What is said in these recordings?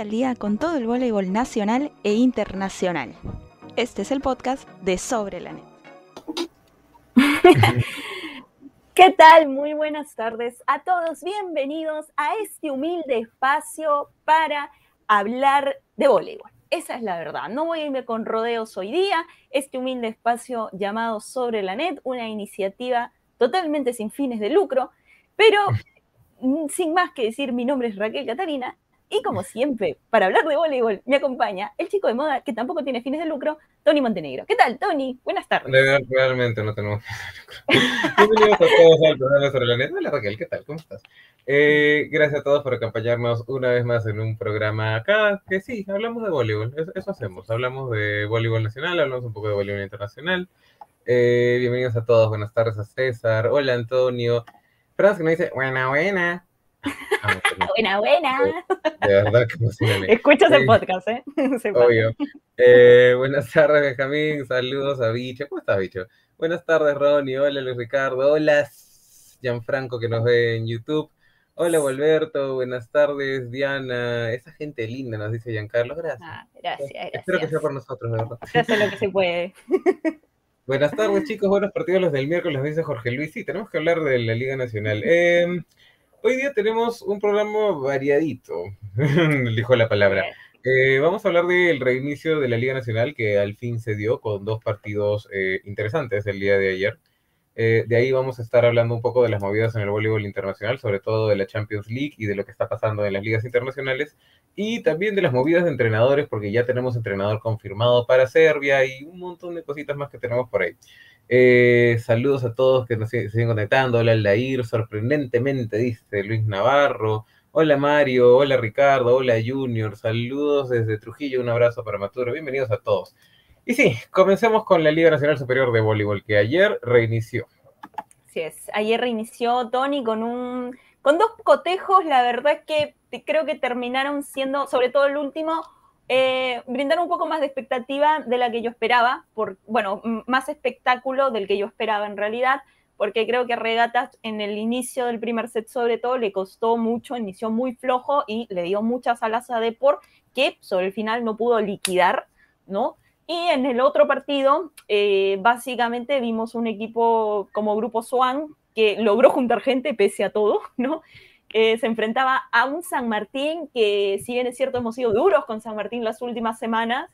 Al día con todo el voleibol nacional e internacional. Este es el podcast de Sobre la Net. ¿Qué tal? Muy buenas tardes a todos. Bienvenidos a este humilde espacio para hablar de voleibol. Esa es la verdad. No voy a irme con rodeos hoy día. Este humilde espacio llamado Sobre la Net, una iniciativa totalmente sin fines de lucro, pero mm, sin más que decir, mi nombre es Raquel Catarina y como siempre, para hablar de voleibol, me acompaña el chico de moda que tampoco tiene fines de lucro, Tony Montenegro. ¿Qué tal, Tony? Buenas tardes. Realmente no tenemos fines de lucro. Bienvenidos a todos al programa sobre la net. Hola Raquel, ¿qué tal? ¿Cómo estás? Eh, gracias a todos por acompañarnos una vez más en un programa acá, que sí, hablamos de voleibol, eso, hacemos, hablamos de voleibol nacional, hablamos un poco de voleibol internacional. Eh, bienvenidos a todos, buenas tardes a César, hola Antonio. Franz que me dice, buena, buena. Ah, buena, buena. De verdad que emocionante. Escuchas el podcast, ¿eh? Obvio. Eh, buenas tardes, Benjamín. Saludos a Bicho. ¿Cómo estás, Bicho? Buenas tardes, Ronnie. Hola, Luis Ricardo. Hola, Gianfranco, que nos ve en YouTube. Hola, Volberto. Buenas tardes, Diana. Esa gente linda, nos dice Giancarlo. Gracias. Ah, gracias, gracias. Espero que sea por nosotros, de verdad. Hace lo que se puede. Buenas tardes, chicos. Buenos partidos los del miércoles, dice Jorge Luis. Sí, tenemos que hablar de la Liga Nacional. Eh, Hoy día tenemos un programa variadito, dijo la palabra. Eh, vamos a hablar del reinicio de la Liga Nacional que al fin se dio con dos partidos eh, interesantes el día de ayer. Eh, de ahí vamos a estar hablando un poco de las movidas en el voleibol internacional, sobre todo de la Champions League y de lo que está pasando en las ligas internacionales, y también de las movidas de entrenadores, porque ya tenemos entrenador confirmado para Serbia y un montón de cositas más que tenemos por ahí. Eh, saludos a todos que nos siguen conectando. Hola Aldair, sorprendentemente, dice Luis Navarro. Hola Mario, hola Ricardo, hola Junior. Saludos desde Trujillo, un abrazo para Maturo. Bienvenidos a todos. Y sí, comencemos con la Liga Nacional Superior de Voleibol, que ayer reinició. Así es, ayer reinició Tony con un con dos cotejos, la verdad es que creo que terminaron siendo, sobre todo el último, eh, brindar un poco más de expectativa de la que yo esperaba, por, bueno, más espectáculo del que yo esperaba en realidad, porque creo que Regatas en el inicio del primer set sobre todo le costó mucho, inició muy flojo y le dio muchas alas a Depor que sobre el final no pudo liquidar, ¿no? Y en el otro partido, eh, básicamente vimos un equipo como Grupo Swan que logró juntar gente pese a todo, ¿no? Eh, se enfrentaba a un San Martín que, si bien es cierto, hemos sido duros con San Martín las últimas semanas,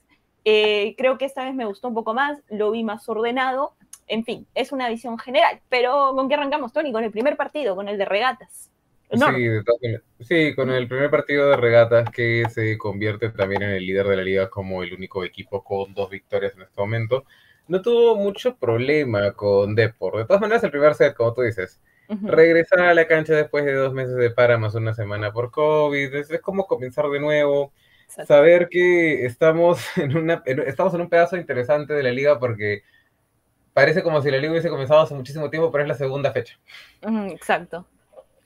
eh, creo que esta vez me gustó un poco más, lo vi más ordenado. En fin, es una visión general. Pero ¿con qué arrancamos, Tony? Con el primer partido, con el de regatas. Sí, sí, con el primer partido de regatas que se convierte también en el líder de la liga como el único equipo con dos victorias en este momento. No tuvo mucho problema con Depor. De todas maneras, el primer set, como tú dices, Regresar a la cancha después de dos meses de para más una semana por COVID, es, como comenzar de nuevo. Saber que estamos en, una, estamos en un pedazo interesante de la liga porque parece como si la liga hubiese comenzado hace muchísimo tiempo, pero es la segunda fecha. Exacto.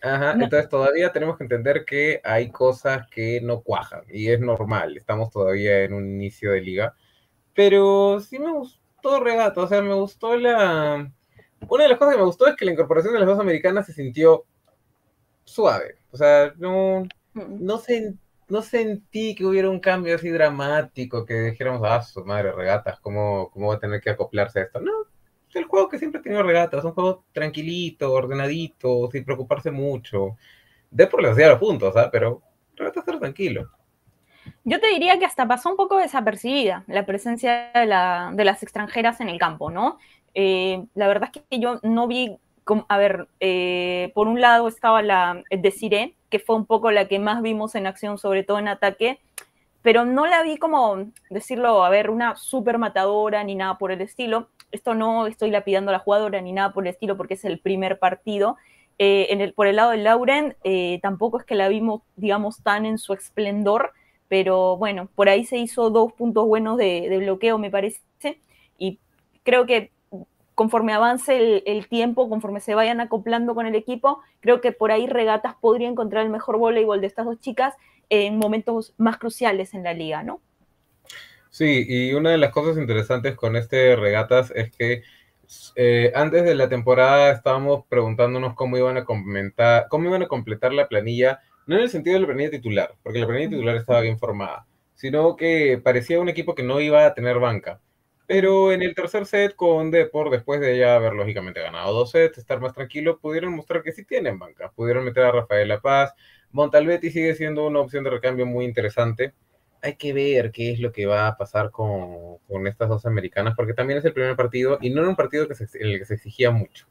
Ajá, entonces todavía tenemos que entender que hay cosas que no cuajan y es normal, estamos todavía en un inicio de liga, pero sí me gustó Regato, o sea, me gustó la, una de las cosas que me gustó es que la incorporación de las dos americanas se sintió suave. O sea, no, mm. no, no sentí que hubiera un cambio así dramático, que dijéramos, ah, su madre, regatas, ¿cómo, ¿cómo va a tener que acoplarse a esto? No, es el juego que siempre ha tenido regatas, un juego tranquilito, ordenadito, sin preocuparse mucho. De por le hacía los puntos, ¿ah? Pero regatas estar tranquilo. Yo te diría que hasta pasó un poco desapercibida la presencia de, la, de las extranjeras en el campo, ¿no? Eh, la verdad es que yo no vi, a ver, eh, por un lado estaba la Desiree, que fue un poco la que más vimos en acción, sobre todo en ataque, pero no la vi como, decirlo, a ver, una super matadora ni nada por el estilo. Esto no estoy lapidando a la jugadora ni nada por el estilo porque es el primer partido. Eh, en el, por el lado de Lauren, tampoco es que la vimos, digamos, tan en su esplendor, pero bueno, por ahí se hizo dos puntos buenos de, de bloqueo, me parece, y creo que conforme avance el, tiempo, conforme se vayan acoplando con el equipo, creo que por ahí Regatas podría encontrar el mejor voleibol de estas dos chicas en momentos más cruciales en la liga, ¿no? Sí, y una de las cosas interesantes con este Regatas es que eh, antes de la temporada estábamos preguntándonos cómo iban a cómo iban a completar la planilla no en el sentido de la planilla titular, porque la planilla titular estaba bien formada, sino que parecía un equipo que no iba a tener banca. Pero en el tercer set con Depor, después de ya haber lógicamente ganado dos sets, estar más tranquilo, pudieron mostrar que sí tienen banca. Pudieron meter a Rafael La Paz. Montalbetti sigue siendo una opción de recambio muy interesante. Hay que ver qué es lo que va a pasar con, con estas dos americanas, porque también es el primer partido y no era un partido que en el que se exigía mucho.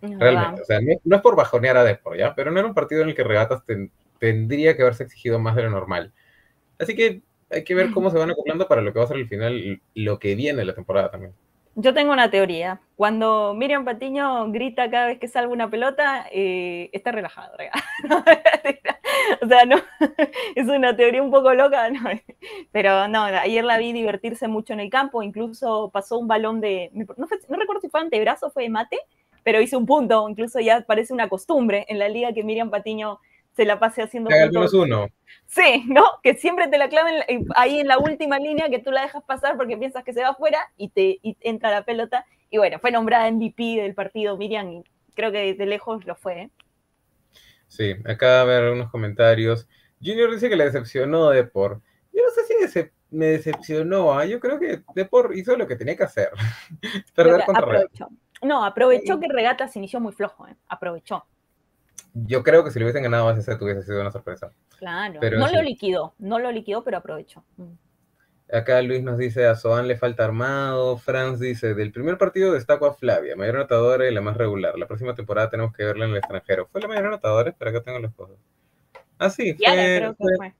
realmente, o sea, no, es por bajonear a Depor, ¿ya? Pero no era un partido en el que Regatas tendría que haberse exigido más de lo normal. Así que hay que ver cómo se van acoplando para lo que va a ser el final lo que viene la temporada también. Yo tengo una teoría. Cuando Miriam Patiño grita cada vez que salga una pelota, eh, está relajado. o sea, no, es una teoría un poco loca, no, pero no, ayer la vi divertirse mucho en el campo, incluso pasó un balón de, no, no recuerdo si fue antebrazo o fue de mate, pero hizo un punto, incluso ya parece una costumbre en la liga que Miriam Patiño se la pase haciendo al menos uno. Sí, ¿no? Que siempre te la claven ahí en la última línea, que tú la dejas pasar porque piensas que se va afuera y te entra la pelota. Y bueno, fue nombrada MVP del partido Miriam y creo que de lejos lo fue. ¿eh? Sí, acá a ver unos comentarios. Junior dice que le decepcionó Depor. Yo no sé si me decepcionó, ¿ah? yo creo que Depor hizo lo que tenía que hacer. Perder contra aprovechó. No, aprovechó que Regata se inició muy flojo, ¿eh? aprovechó yo creo que si le hubiesen ganado ese set hubiese sido una sorpresa. Claro, no lo liquidó, no lo liquidó, pero aprovechó. Mm. Acá Luis nos dice, a Soan le falta armado. Franz dice, del primer partido destaco a Flavia, mayor anotadora y la más regular. La próxima temporada tenemos que verla en el extranjero. ¿Fue la mayor anotadora? Pero acá tengo las cosas. Ah, sí, fue, fue,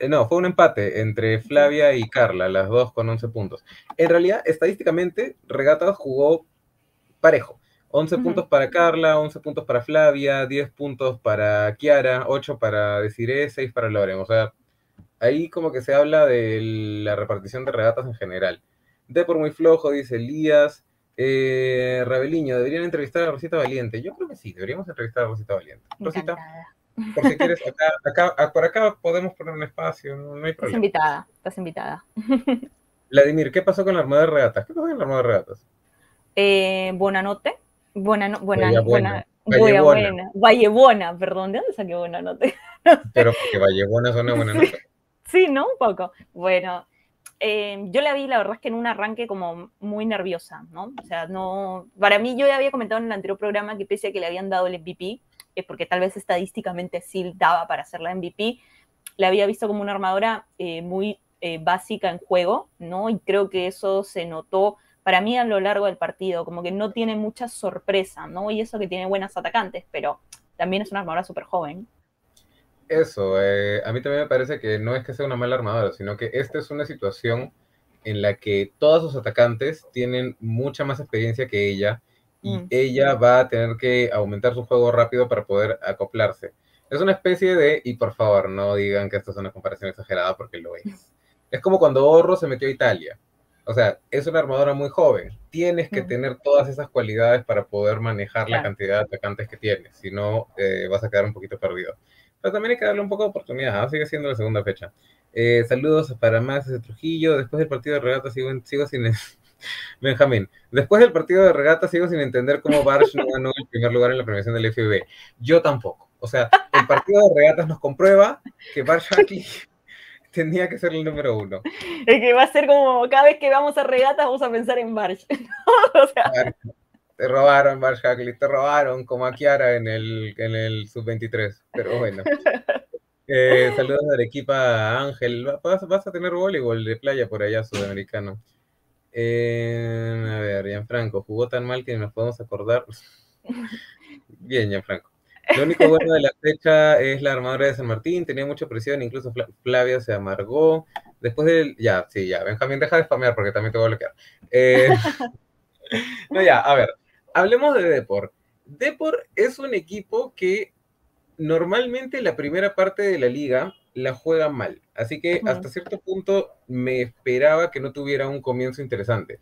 eh, no, fue un empate entre Flavia y Carla, las dos con 11 puntos. En realidad, estadísticamente, Regatas jugó parejo. 11 puntos para Carla, 11 puntos para Flavia, 10 puntos para Kiara, 8 para Desiree, 6 para Loren. O sea, ahí como que se habla de la repartición de regatas en general. De por muy flojo, dice Elías. Eh, deberían entrevistar a Rosita Valiente. Yo creo que sí, deberíamos entrevistar a Rosita Valiente. Rosita, por si quieres, acá, por acá podemos poner un espacio, no, hay problema. Estás invitada, estás invitada. Vladimir, ¿qué pasó con la armada de regatas? ¿Qué pasó con la armada de regatas? Eh, Buenanote, Buena, no, buena, buena, buena, buena, Vallebona, perdón, ¿de dónde saqué buena nota? Pero porque Vallebona suena buena nota. Sí, ¿no? Un poco. Bueno, eh, yo la vi, la verdad es que en un arranque como muy nerviosa, ¿no? O sea, no, para mí yo ya había comentado en el anterior programa que pese a que le habían dado el MVP, es porque tal vez estadísticamente sí daba para hacer la MVP, la había visto como una armadora eh, muy eh, básica en juego, ¿no? Y creo que eso se notó para mí a lo largo del partido, como que no tiene mucha sorpresa, ¿no? Y eso que tiene buenas atacantes, pero también es una armadora súper joven. Eso, eh, a mí también me parece que no es que sea una mala armadora, sino que esta es una situación en la que todos sus atacantes tienen mucha más experiencia que ella y mm. ella va a tener que aumentar su juego rápido para poder acoplarse. Es una especie de, y por favor, no digan que esto es una comparación exagerada porque lo es. Es como cuando Orro se metió a Italia. O sea, es una armadora muy joven. Tienes que tener todas esas cualidades para poder manejar la cantidad de atacantes que tienes. Si no, eh, vas a quedar un poquito perdido. Pero también hay que darle un poco de oportunidad. ¿ah? Sigue siendo la segunda fecha. Eh, saludos para Max de Trujillo. Después del partido de regata sigo, sigo sin... Benjamín, después del partido de regata sigo sin entender cómo Barsh no ganó el primer lugar en la premiación del FIB. Yo tampoco. O sea, el partido de regatas nos comprueba que Barsh aquí Tenía que ser el número uno. Es que va a ser como cada vez que vamos a regatas vamos a pensar en o sea... Te robaron, Barsh Hackley, te robaron como a Kiara en el, en el sub-23. Pero bueno. Eh, saludos de Arequipa, Ángel. Vas, vas, a tener voleibol de playa por allá, sudamericano. Eh, a ver, Gianfranco, jugó tan mal que nos podemos acordar. Bien, Gianfranco. Lo único bueno de la fecha es la armadura de San Martín, tenía mucha presión, incluso Flavia se amargó. Después del. Ya, sí, ya, Benjamín, deja de spamear porque también te voy a bloquear. Eh, no, ya, a ver, hablemos de Depor. Depor es un equipo que normalmente la primera parte de la liga la juega mal. Así que hasta cierto punto me esperaba que no tuviera un comienzo interesante.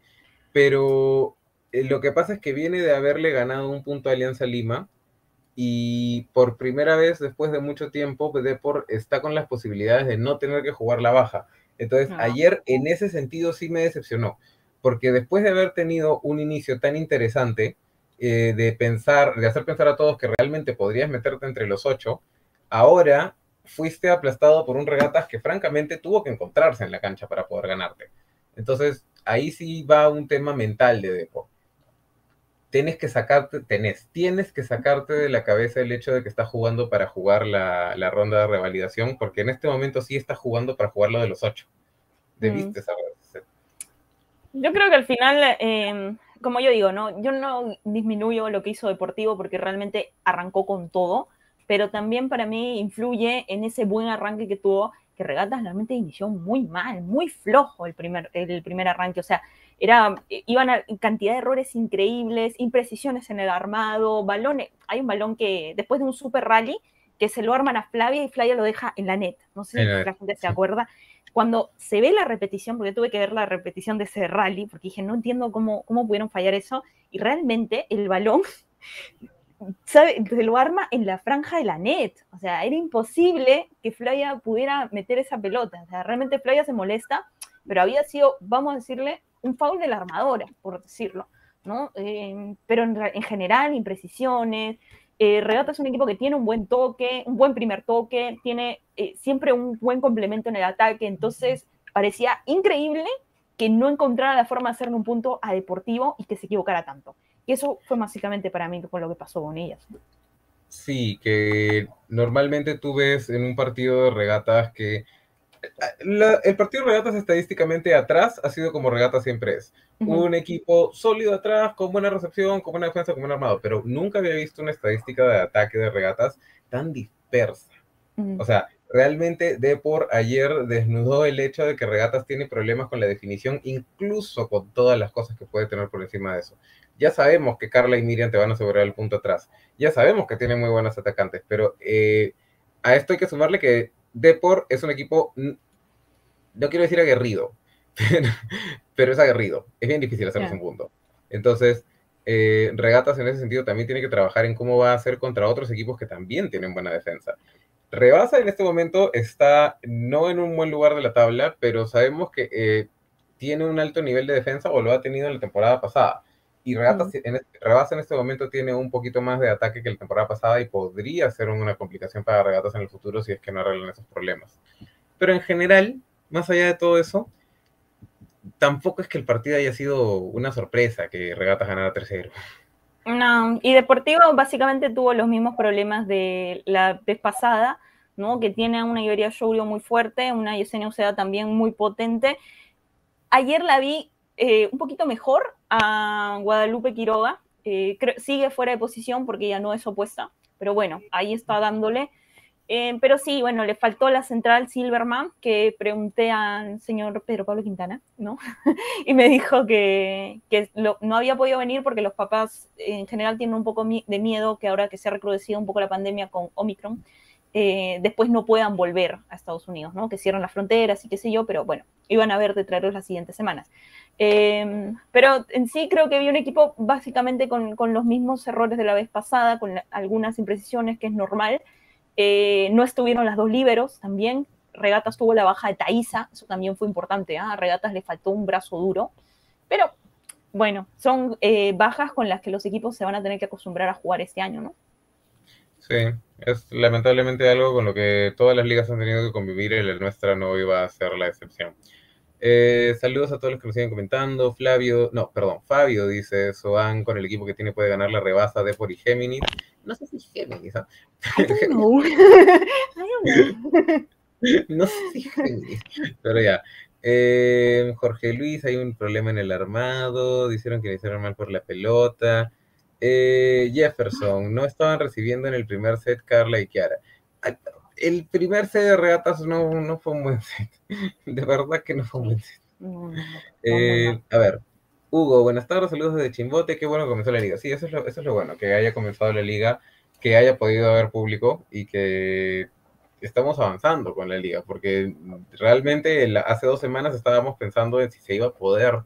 Pero eh, lo que pasa es que viene de haberle ganado un punto a Alianza Lima y por primera vez después de mucho tiempo, Depor está con las posibilidades de no tener que jugar la baja. Entonces, ayer en ese sentido sí me decepcionó, porque después de haber tenido un inicio tan interesante, eh, de pensar, de hacer pensar a todos que realmente podrías meterte entre los ocho, ahora fuiste aplastado por un regatas que francamente tuvo que encontrarse en la cancha para poder ganarte. Entonces, ahí sí va un tema mental de Depo. Tienes que sacarte, tenés, tienes que sacarte de la cabeza el hecho de que estás jugando para jugar la, la ronda de revalidación, porque en este momento sí estás jugando para jugar lo de los ocho. Debiste saber. Yo creo que al final, eh, como yo digo, ¿no? Yo no disminuyo lo que hizo Deportivo porque realmente arrancó con todo, pero también para mí influye en ese buen arranque que tuvo, que Regatas realmente inició muy mal, muy flojo el primer, el primer arranque, o sea, era, iban a cantidad de errores increíbles, imprecisiones en el armado, balones, hay un balón que después de un super rally, que se lo arman a Flavia y Flavia lo deja en la net, no sé si la gente se acuerda, cuando se ve la repetición, porque tuve que ver la repetición de ese rally, porque dije, no entiendo cómo, cómo pudieron fallar eso, y realmente el balón ¿sabe? se lo arma en la franja de la net. O sea, era imposible que Flavia pudiera meter esa pelota. O sea, realmente Flavia se molesta, pero había sido, vamos a decirle, un foul de la armadora, por decirlo. ¿no? Eh, pero en, en, general, imprecisiones. Eh, es un equipo que tiene un buen toque, un buen primer toque, tiene eh, siempre un buen complemento en el ataque, entonces parecía increíble que no encontrara la forma de hacerle un punto a Deportivo y que se equivocara tanto. Y eso fue básicamente para mí con lo que pasó con ellas. Sí, que normalmente tú ves en un partido de regatas que la, el partido de regatas estadísticamente atrás ha sido como regata siempre es. Uh -huh. Un equipo sólido atrás, con buena recepción, con buena defensa, con buen armado, pero nunca había visto una estadística de ataque de regatas tan dispersa. Uh -huh. O sea, realmente Depor ayer desnudó el hecho de que regatas tiene problemas con la definición, incluso con todas las cosas que puede tener por encima de eso. Ya sabemos que Carla y Miriam te van a asegurar el punto atrás. Ya sabemos que tienen muy buenos atacantes, pero eh, a esto hay que sumarle que Depor es un equipo, no quiero decir aguerrido, pero, pero es aguerrido. Es bien difícil hacerles un punto. Entonces, eh, Regatas en ese sentido también tiene que trabajar en cómo va a hacer contra otros equipos que también tienen buena defensa. Rebasa en este momento está no en un buen lugar de la tabla, pero sabemos que eh, tiene un alto nivel de defensa o lo ha tenido en la temporada pasada. Y Rebasa, mm. en, este, Rebasa en este momento tiene un poquito más de ataque que la temporada pasada y podría ser una complicación para Regatas en el futuro si es que no arreglan esos problemas. Pero en general, más allá de todo eso, tampoco es que el partido haya sido una sorpresa que Regatas ganara 3-0. No, y Deportivo básicamente tuvo los mismos problemas de la vez pasada, ¿no? Que tiene una Iberia Shourio muy fuerte, una Yesenia Uceda también muy potente. Ayer la vi eh, un poquito mejor a Guadalupe Quiroga, eh, sigue fuera de posición porque ya no es opuesta, pero bueno, ahí está dándole. Eh, pero sí, bueno, le faltó la central Silverman, que pregunté al señor Pedro Pablo Quintana, ¿no? y me dijo que, que no había podido venir porque los papás en general tienen un poco de miedo que ahora que se ha recrudecido un poco la pandemia con Omicron, eh, después no puedan volver a Estados Unidos, ¿no? Que cierran las fronteras y qué sé yo, pero bueno, iban a ver de traerlos las siguientes semanas. Eh, pero en sí creo que vi un equipo básicamente con, los mismos errores de la vez pasada, con algunas imprecisiones que es normal, eh, no estuvieron las dos líberos también. Regatas tuvo la baja de Thaisa, eso también fue importante. ¿eh? A Regatas le faltó un brazo duro. Pero bueno, son eh, bajas con las que los equipos se van a tener que acostumbrar a jugar este año, ¿no? Sí, es lamentablemente algo con lo que todas las ligas han tenido que convivir y la nuestra no iba a ser la excepción. Eh, saludos a todos los que nos siguen comentando. Flavio, no, perdón, Fabio dice, Soan con el equipo que tiene puede ganar la rebasa de por y Géminis. No sé si Géminis. I don't know. I don't know. no sé si Géminis. Pero ya. Eh, Jorge Luis, hay un problema en el armado. Dijeron que le hicieron mal por la pelota. Eh, Jefferson, no estaban recibiendo en el primer set Carla y Kiara. Ay, el primer set de regatas no, no fue un buen set. De verdad que no fue un buen set. No, no, Eh, a ver, Hugo, buenas tardes, saludos desde Chimbote. Qué bueno que comenzó la liga. Sí, eso es, lo, eso es lo bueno, que haya comenzado la liga, que haya podido haber público y que estamos avanzando con la liga, porque realmente hace dos semanas estábamos pensando en si se iba a poder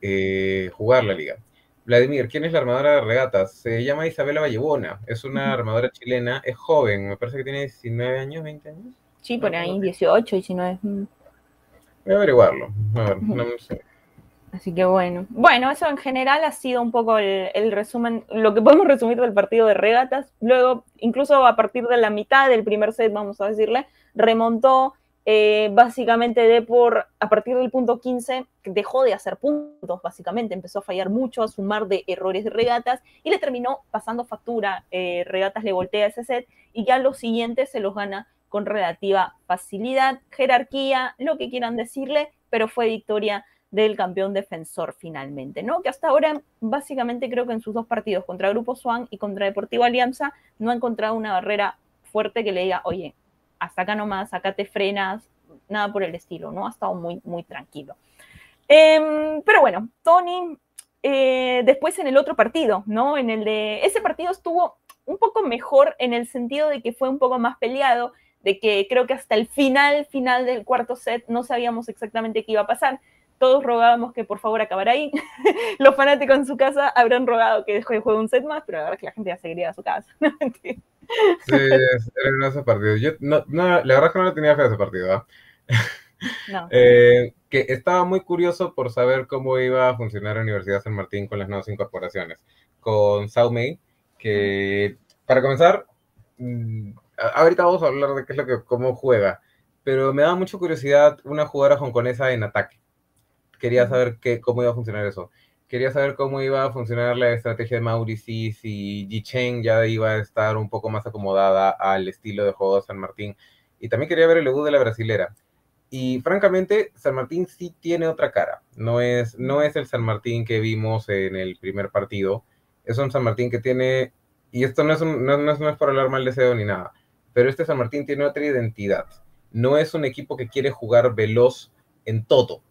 eh, jugar la liga. Vladimir, ¿quién es la armadora de regatas? Se llama Isabela Vallebona, es una armadora chilena, es joven, me parece que tiene 19 años, 20 años. Sí, por ahí 18, 19. Voy a averiguarlo. A ver, no sé. Así que bueno. Bueno, eso en general ha sido un poco el, resumen, lo que podemos resumir del partido de regatas. Luego, incluso a partir de la mitad del primer set, vamos a decirle, remontó eh, básicamente de por, a partir del punto 15, dejó de hacer puntos, básicamente, empezó a fallar mucho, a sumar de errores de regatas y le terminó pasando factura. Eh, regatas le voltea ese set y ya los siguientes se los gana con relativa facilidad, jerarquía, lo que quieran decirle, pero fue victoria del campeón defensor finalmente, ¿no? Que hasta ahora, básicamente creo que en sus dos partidos, contra Grupo Swan y contra Deportivo Alianza, no ha encontrado una barrera fuerte que le diga, oye, hasta acá nomás, acá te frenas, nada por el estilo, ¿no? Ha estado muy, muy tranquilo. Em, pero bueno, Tony, eh, después en el otro partido, ¿no? En el de, ese partido estuvo un poco mejor en el sentido de que fue un poco más peleado, de que creo que hasta el final, final del cuarto set no sabíamos exactamente qué iba a pasar todos rogábamos que por favor acabara ahí. Los fanáticos en su casa habrán rogado que deje de jugar un set más, pero la verdad es que la gente ya seguiría a su casa. sí, era uno de esos partidos. Yo, no, la verdad es que no le tenía fe a ese partido. ¿ah? No. Eh, que estaba muy curioso por saber cómo iba a funcionar la Universidad San Martín con las nuevas incorporaciones. Con Sao Mei, que para comenzar, mm, ahorita vamos a hablar de qué es lo que, cómo juega, pero me da mucha curiosidad una jugadora hongkonesa en ataque quería saber qué, cómo iba a funcionar eso. Quería saber cómo iba a funcionar la estrategia de Mauricio, si Ji Cheng ya iba a estar un poco más acomodada al estilo de juego de San Martín. Y también quería ver el debut de la brasilera. Y francamente, San Martín sí tiene otra cara. No es, no es el San Martín que vimos en el primer partido. Es un San Martín que tiene, y esto no es, no, no, es, no es por hablar mal de SEO ni nada, pero este San Martín tiene otra identidad. No es un equipo que quiere jugar veloz en todo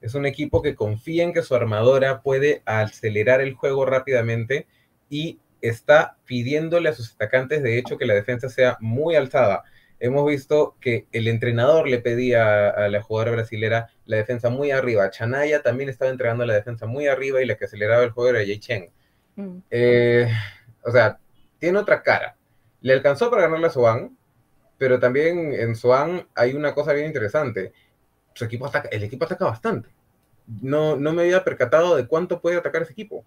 es un equipo que confía en que su armadora puede acelerar el juego rápidamente y está pidiéndole a sus atacantes, de hecho, que la defensa sea muy alzada. Hemos visto que el entrenador le pedía a la jugadora brasilera la defensa muy arriba. Chanaya también estaba entregando la defensa muy arriba y la que aceleraba el juego era Jay Cheng. Mm. Eh, o sea, tiene otra cara. Le alcanzó para ganarle a Swan, pero también en Swan hay una cosa bien interesante equipo ataca, el equipo ataca bastante. No, no me había percatado de cuánto puede atacar ese equipo.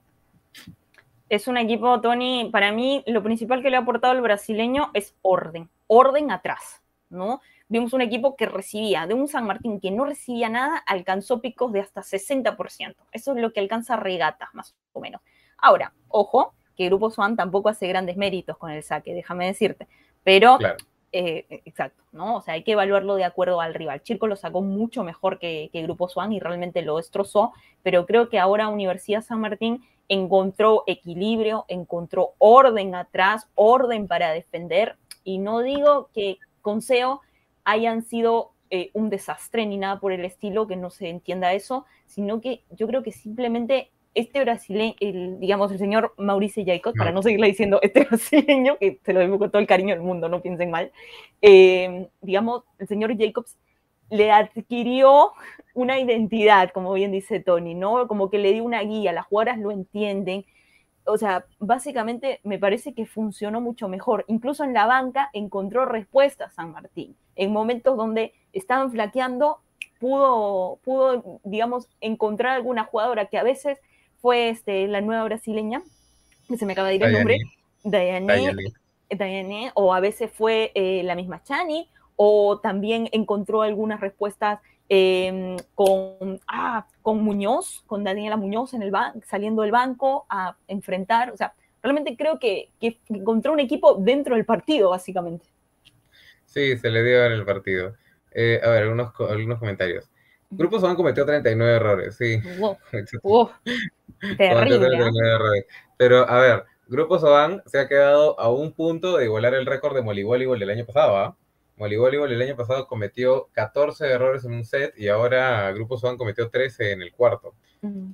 Es un equipo, Tony, para mí lo principal que le ha aportado el brasileño es orden, orden atrás, ¿no? Vimos un equipo que recibía, de un San Martín que no recibía nada, alcanzó picos de hasta 60%. Eso es lo que alcanza regatas, más o menos. Ahora, ojo, que Grupo Swan tampoco hace grandes méritos con el saque, déjame decirte. Pero eh, e, exacto, ¿no? O sea, hay que evaluarlo de acuerdo al rival. Chirco lo sacó mucho mejor que, Grupo Swan y realmente lo destrozó, pero creo que ahora Universidad San Martín encontró equilibrio, encontró orden atrás, orden para defender, y no digo que con SEO hayan sido eh, un desastre ni nada por el estilo, que no se entienda eso, sino que yo creo que simplemente este brasileño, el, digamos, el señor Mauricio Jacobs, para no seguirle diciendo este brasileño, que se lo digo con todo el cariño del mundo, no piensen mal, eh, digamos, el señor Jacobs le adquirió una identidad, como bien dice Tony, ¿no? Como que le dio una guía, las jugadoras lo entienden. O sea, básicamente me parece que funcionó mucho mejor. Incluso en la banca encontró respuestas San Martín. En momentos donde estaban flaqueando, pudo, pudo, digamos, encontrar alguna jugadora que a veces fue este, la nueva brasileña, que se me acaba de ir el nombre, Dayane, o a veces fue eh, la misma Chani, o también encontró algunas respuestas em, con, ah, con Muñoz, con Daniela Muñoz en el saliendo del banco a enfrentar, o sea, realmente creo que, que encontró un equipo dentro del partido, básicamente. Sí, se le dio en el partido. Eh, a ver, algunos, algunos comentarios. Grupo Son cometió 39 errores, sí. Terrible. Pero, a ver, Grupo Soban se ha quedado a un punto de igualar el récord de Molly del año pasado. ¿ah? Molly el año pasado cometió 14 errores en un set y ahora Grupo Soban cometió 13 en el cuarto.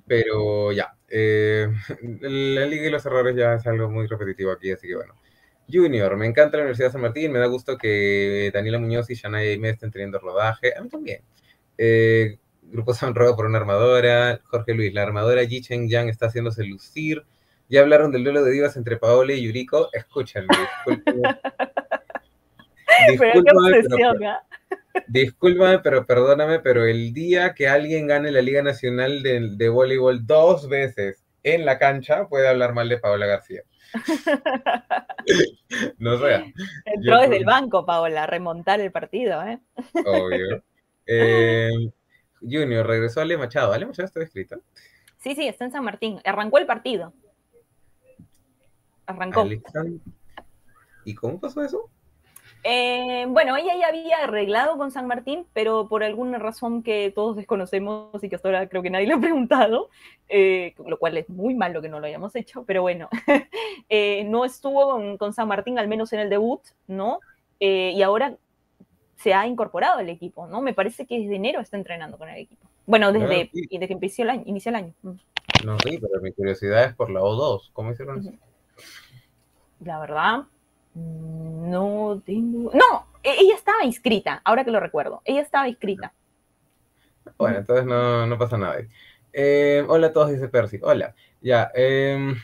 Pero ya, eh, la liga y los errores ya es algo muy repetitivo aquí, así que bueno. Junior, me encanta la Universidad de San Martín, me da gusto que Daniela Muñoz y Shania me estén teniendo rodaje, a mí también. Eh, Grupo San Roda por una armadora. Jorge Luis, la armadora Ji Cheng Yang está haciéndose lucir. Ya hablaron del duelo de divas entre Paola y Yuriko. Pero qué obsesión, ¿ah? discúlpame, pero perdóname, pero el día que alguien gane la Liga Nacional de, de Voleibol dos veces en la cancha, puede hablar mal de Paola García. no sé. Entró desde el banco, Paola, a remontar el partido, ¿eh? Obvio. Eh, Junior, regresó Ale Machado. ¿Ale Machado está escrito? Sí, sí, está en San Martín. Arrancó el partido. Arrancó. ¿Y cómo pasó eso? Eh, bueno, ella ya había arreglado con San Martín, pero por alguna razón que todos desconocemos y que hasta ahora creo que nadie le ha preguntado, eh, lo cual es muy malo que no lo hayamos hecho, pero bueno, eh, no estuvo con, San Martín, al menos en el debut, ¿no? y ahora se ha incorporado al equipo, ¿no? Me parece que desde enero está entrenando con el equipo. Bueno, desde, desde que empezó el año, inició el año. Mm. No, sí, pero mi curiosidad es por la O2. ¿Cómo hicieron eso? La verdad, no tengo. No, e-, ella estaba inscrita, ahora que lo recuerdo. Ella estaba inscrita. Bueno, entonces no, pasa nada. Eh, hola a todos, dice Percy. Hola. Ya. Em,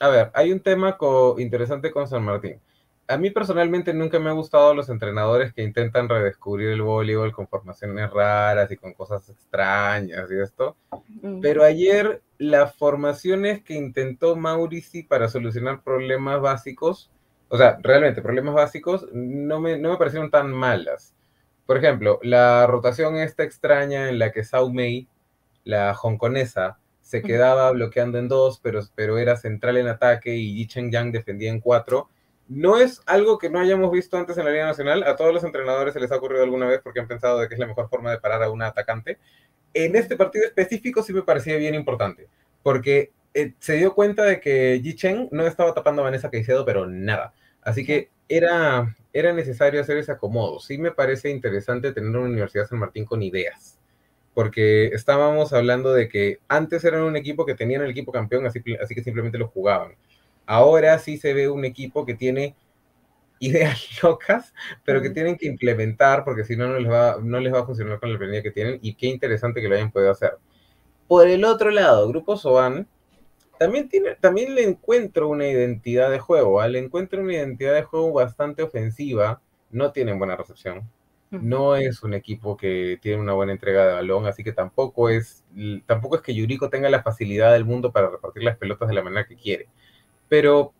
a ver, hay un tema interesante con San Martín. A mí personalmente nunca me ha gustado los entrenadores que intentan redescubrir el voleibol con formaciones raras y con cosas extrañas y esto. Pero ayer las formaciones que intentó Maurici para solucionar problemas básicos o sea, realmente, problemas básicos no me, no me parecieron tan malas. Por ejemplo, la rotación esta extraña en la que Sao Mei, la hongkonesa, se quedaba bloqueando en dos, pero, pero era central en ataque y Yi Cheng Yang defendía en cuatro. No es algo que no hayamos visto antes en la Liga Nacional. A todos los entrenadores se les ha ocurrido alguna vez porque han pensado de que es la mejor forma de parar a un atacante. En este partido específico sí me parecía bien importante, porque eh, se dio cuenta de que Yi Cheng no estaba tapando a Vanessa Caicedo, pero nada. Así que era, era necesario hacer ese acomodo. Sí me parece interesante tener una Universidad San Martín con ideas, porque estábamos hablando de que antes eran un equipo que tenían el equipo campeón, así que simplemente lo jugaban. Ahora sí se ve un equipo que tiene ideas locas, pero que tienen que implementar, porque si no, no les va, no les va a funcionar con la planilla que tienen, y qué interesante que lo hayan podido hacer. Por el otro lado, Grupo Soban también, tiene, también le encuentro una identidad de juego, ¿ah? le encuentro una identidad de juego bastante ofensiva, no tienen buena recepción, no es un equipo que tiene una buena entrega de balón, así que tampoco es, tampoco es que Yuriko tenga la facilidad del mundo para repartir las pelotas de la manera que quiere, pero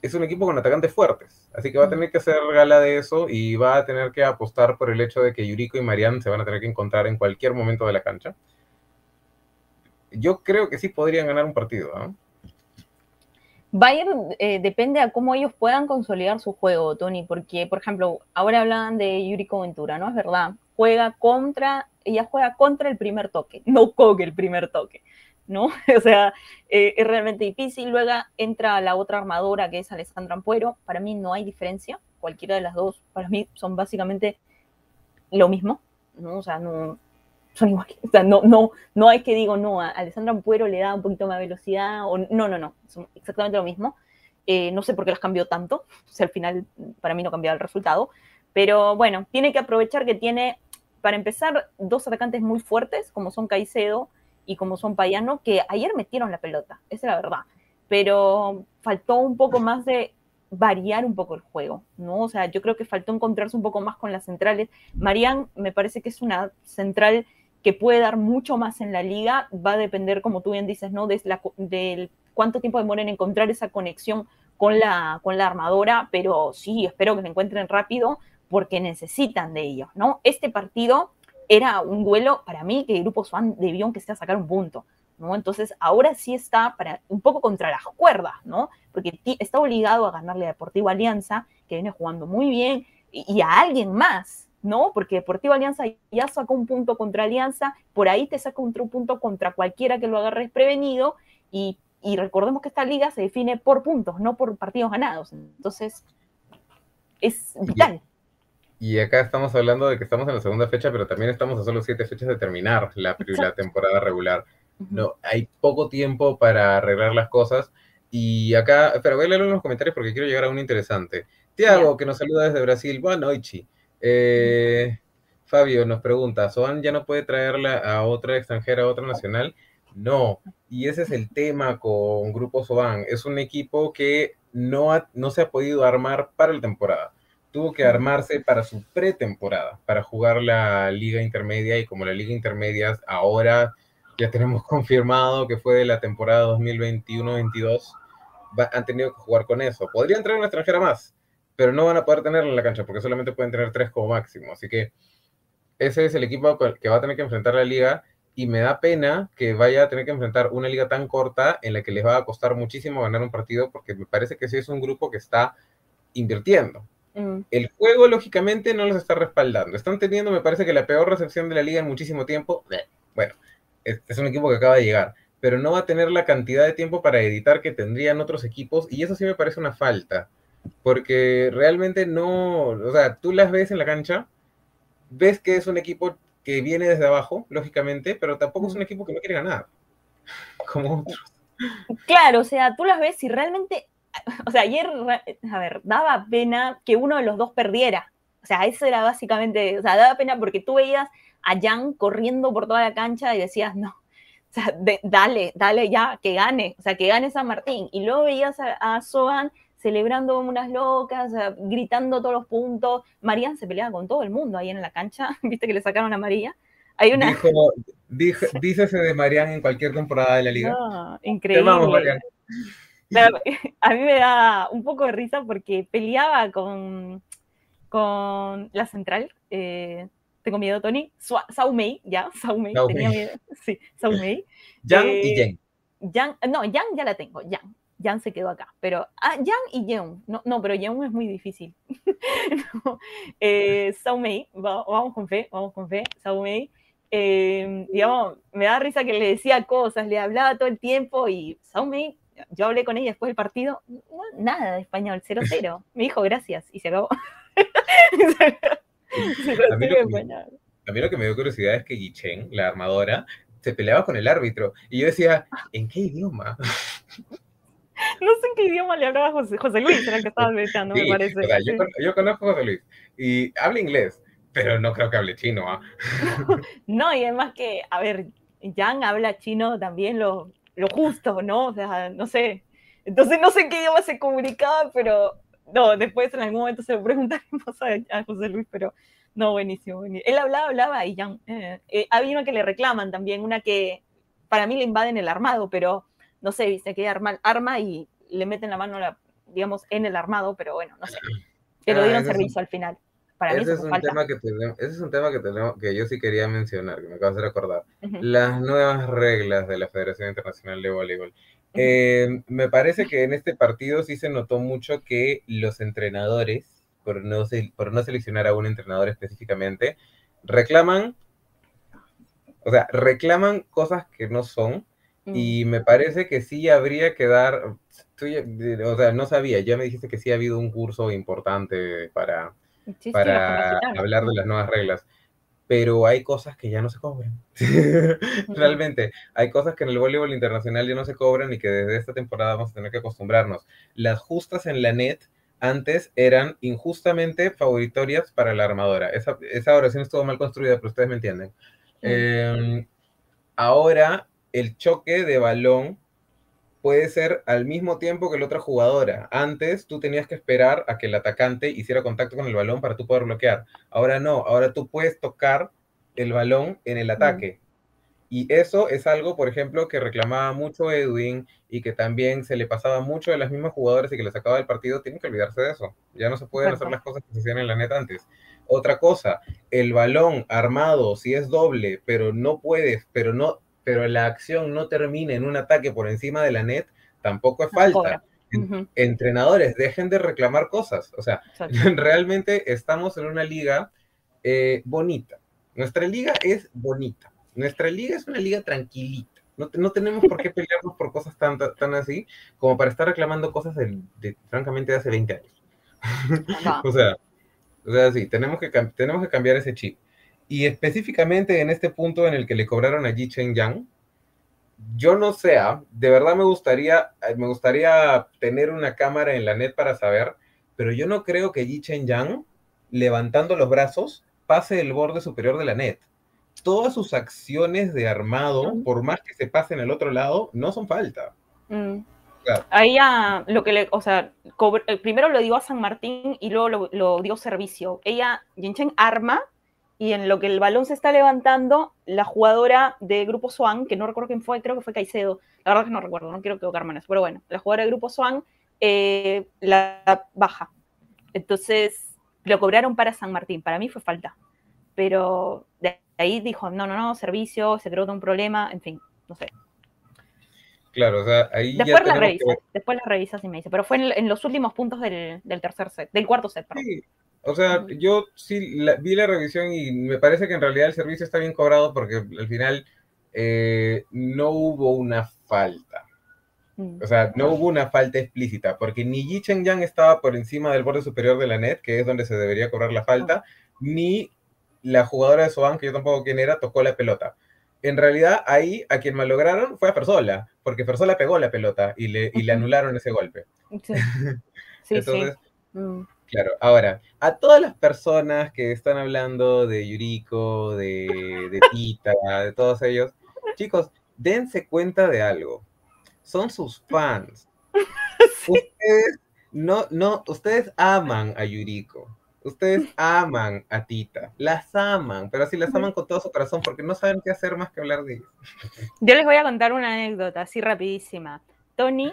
es un equipo con atacantes fuertes, así que va a tener que hacer gala de eso y va a tener que apostar por el hecho de que Yuriko y Marianne se van a tener que encontrar en cualquier momento de la cancha yo creo que sí podrían ganar un partido. ¿no? Va a ir, eh, depende a cómo ellos puedan consolidar su juego, Tony, porque, por ejemplo, ahora hablaban de Yuriko Ventura, ¿no? Es verdad, juega contra, ella juega contra el primer toque, no con el primer toque, ¿no? o sea, eh, es realmente difícil. Luego entra la otra armadora que es Alessandra Ampuero, para mí no hay diferencia, cualquiera de las dos, para mí son básicamente lo mismo, ¿no? O sea, no, son iguales. O sea, no, no, no hay que digo, no, a Alessandra Ampuero le da un poquito más velocidad, o no, no, no, son exactamente lo mismo. Eh, no sé por qué las cambió tanto, o sea, al final para mí no cambiaba el resultado, pero bueno, tiene que aprovechar que tiene, para empezar, dos atacantes muy fuertes, como son Caicedo y como son Payano, que ayer metieron la pelota, esa es la verdad, pero faltó un poco más de variar un poco el juego, ¿no? O sea, yo creo que faltó encontrarse un poco más con las centrales. Marian me parece que es una central que puede dar mucho más en la liga, va a depender, como tú bien dices, ¿no? De la, cuánto tiempo demora en encontrar esa conexión con la, con la armadora, pero sí, espero que se encuentren rápido porque necesitan de ellos, ¿no? Este partido era un duelo para mí que el Grupo Swan debió aunque sea sacar un punto, ¿no? Entonces ahora sí está para un poco contra las cuerdas, ¿no? Porque está obligado a ganarle a Deportivo Alianza, que viene jugando muy bien, y a alguien más, ¿no? Porque Deportivo Alianza ya sacó un punto contra Alianza, por ahí te saca otro punto contra cualquiera que lo agarres prevenido y, recordemos que esta liga se define por puntos, no por partidos ganados. Entonces, es vital. Y, acá estamos hablando de que estamos en la segunda fecha, pero también estamos a solo siete fechas de terminar la, la temporada regular. No, hay poco tiempo para arreglar las cosas. Y acá, pero voy a leer unos comentarios porque quiero llegar a uno interesante. Tiago, que nos saluda desde Brasil. Buenas noches. Eh, Fabio nos pregunta, ¿Soan ya no puede traerla a otra extranjera, a otra nacional? No, y ese es el tema con Grupo Soban. Es un equipo que no, no se ha podido armar para la temporada. Tuvo que armarse para su pretemporada, para jugar la liga intermedia y como la liga intermedia ahora ya tenemos confirmado que fue de la temporada 2021-22, han tenido que jugar con eso. Podrían traer una extranjera más, pero no van a poder tenerla en la cancha porque solamente pueden tener tres como máximo. Así que ese es el equipo que va a tener que enfrentar la liga y me da pena que vaya a tener que enfrentar una liga tan corta en la que les va a costar muchísimo ganar un partido porque me parece que sí es un grupo que está invirtiendo. Mm. El juego, lógicamente, no los está respaldando. Están teniendo, me parece que la peor recepción de la liga en muchísimo tiempo. Bueno, es un equipo que acaba de llegar, pero no va a tener la cantidad de tiempo para editar que tendrían otros equipos y eso sí me parece una falta, porque realmente no, o sea, tú las ves en la cancha, ves que es un equipo que viene desde abajo, lógicamente, pero tampoco es un equipo que no quiere ganar, como otros. Claro, o sea, tú las ves y realmente, o sea, ayer, a ver, daba pena que uno de los dos perdiera. O sea, eso era básicamente, o sea, daba pena porque tú veías a Jan corriendo por toda la cancha y decías, no, o sea, dale, dale ya, que gane, o sea, que gane San Martín. Y luego veías a, a Sohan celebrando como unas locas, gritando todos los puntos. Marían se peleaba con todo el mundo ahí en la cancha, viste que le sacaron a María. Hay una... Dijo, dícese de Marían en cualquier temporada de la liga. No, increíble. a mí me da un poco de risa porque peleaba con, con la central. Eh, tengo miedo, Tony. Saumei, ya, Saumei, tenía miedo. Sí, Saumei. Yang y Yen. Yang, no, Yang ya la tengo, Yang. Jan se quedó acá. Pero ah, Jan y Yeon. No, no, pero Yeon es muy difícil. no. eh, vamos con fe, vamos con fe. Saumei, eh, digamos, me da risa que le decía cosas, le hablaba todo el tiempo y Saumei, yo hablé con ella después del partido, nada de español, 0-0. Me dijo gracias y se acabó. a, mí a mí lo que me dio curiosidad es que Yichen, la armadora, se peleaba con el árbitro. Y yo decía, ¿en qué idioma? No sé en qué idioma le hablaba José, José Luis, era el que estabas gritando, me parece. yo, conozco a José Luis y habla inglés, pero no creo que hable chino. ¿ah? no, y además que, a ver, Jan habla chino también lo, lo justo, ¿no? O sea, no sé. Entonces no sé en qué idioma se comunicaba, pero no, después en algún momento se lo preguntaremos a, a José Luis, pero no, buenísimo, Él hablaba, hablaba y Jan. Eh, eh, había una que le reclaman también, una que para mí le invaden el armado, pero no sé, se queda arma, arma y le meten la mano, digamos, en el armado, pero bueno, no sé. Que lo ah, dieron servicio al final. Para ese, es un tema que ese es un tema que, tenemos, que yo sí quería mencionar, que me acabas de recordar. Las nuevas reglas de la Federación Internacional de Voleibol. Eh, me parece que en este partido sí se notó mucho que los entrenadores, por no, por no seleccionar a un entrenador específicamente, reclaman, o sea, reclaman cosas que no son Mm. Y me parece que sí habría que dar, o sea, no sabía, ya me dijiste que sí ha habido un curso importante para, para hablar de las nuevas reglas, pero hay cosas que ya no se cobran. Realmente, hay cosas que en el voleibol internacional ya no se cobran y que desde esta temporada vamos a tener que acostumbrarnos. Las justas en la net antes eran injustamente favoritorias para la armadora. Esa, esa oración estuvo mal construida, pero ustedes me entienden. Em, ahora el choque de balón puede ser al mismo tiempo que la otra jugadora. Antes tú tenías que esperar a que el atacante hiciera contacto con el balón para tú poder bloquear. Ahora no, ahora tú puedes tocar el balón en el ataque. Y eso es algo, por ejemplo, que reclamaba mucho Edwin y que también se le pasaba mucho de las mismas jugadoras y que le sacaba del partido. Tienen que olvidarse de eso. Ya no se pueden hacer las cosas que se hacían en la net antes. Otra cosa, el balón armado, si es doble, pero no puedes, pero no pero la acción no termina en un ataque por encima de la net, tampoco es falta. Entrenadores, dejen de reclamar cosas. O sea, realmente estamos en una liga eh, bonita. Nuestra liga es bonita. Nuestra liga es una liga tranquilita. No, no tenemos por qué pelearnos por cosas tan, tan así como para estar reclamando cosas de, francamente de hace 20 años. o sea, o sea, sí, tenemos que, tenemos que cambiar ese chip. Y específicamente en este punto en el que le cobraron a Ji Chen Yang, yo no sé, ¿ah? de verdad me gustaría, eh, me gustaría tener una cámara en la net para saber, pero yo no creo que Ji Chen Yang, levantando los brazos, pase el borde superior de la net. Todas sus acciones de armado, por más que se pasen al otro lado, no son falta. Mm. Ahí ya lo que le, o sea, eh, primero lo dio a San Martín y luego lo, dio servicio. Ella, Jinchen, arma y en lo que el balón se está levantando, la jugadora de Grupo Swan, que no recuerdo quién fue, creo que fue Caicedo, la verdad que no recuerdo, no quiero equivocarme en eso, pero bueno, la jugadora de Grupo Swan eh, la baja. Entonces, lo cobraron para San Martín, para mí fue falta. Pero de ahí dijo, no, no, no, servicio, se creó un problema, en fin, no sé. Claro, o sea, ahí después la revisa, después la revisas y me dice, pero fue en, los últimos puntos del, tercer set, del cuarto set, perdón. O sea, yo sí vi la revisión y me parece que en realidad el servicio está bien cobrado porque al final eh, no hubo una falta. Mm. O sea, no hubo una falta explícita, porque ni Yi Chen Yang estaba por encima del borde superior de la net, que es donde se debería cobrar la falta, ni la jugadora de Soban, que yo tampoco quién era, tocó la pelota. En realidad, ahí a quien malograron fue a Fersola, porque Fersola pegó la pelota y le, y le anularon ese golpe. Sí. sí Entonces, mm. Claro, ahora, a todas las personas que están hablando de Yuriko, de, de Pita, de todos ellos, chicos, dense cuenta de algo. Son sus fans. Ustedes no, no, ustedes aman a Yuriko. Ustedes aman a Tita, las aman, pero sí las aman con todo su corazón porque no saben qué hacer más que hablar de ellos. Yo les voy a contar una anécdota así rapidísima. Tony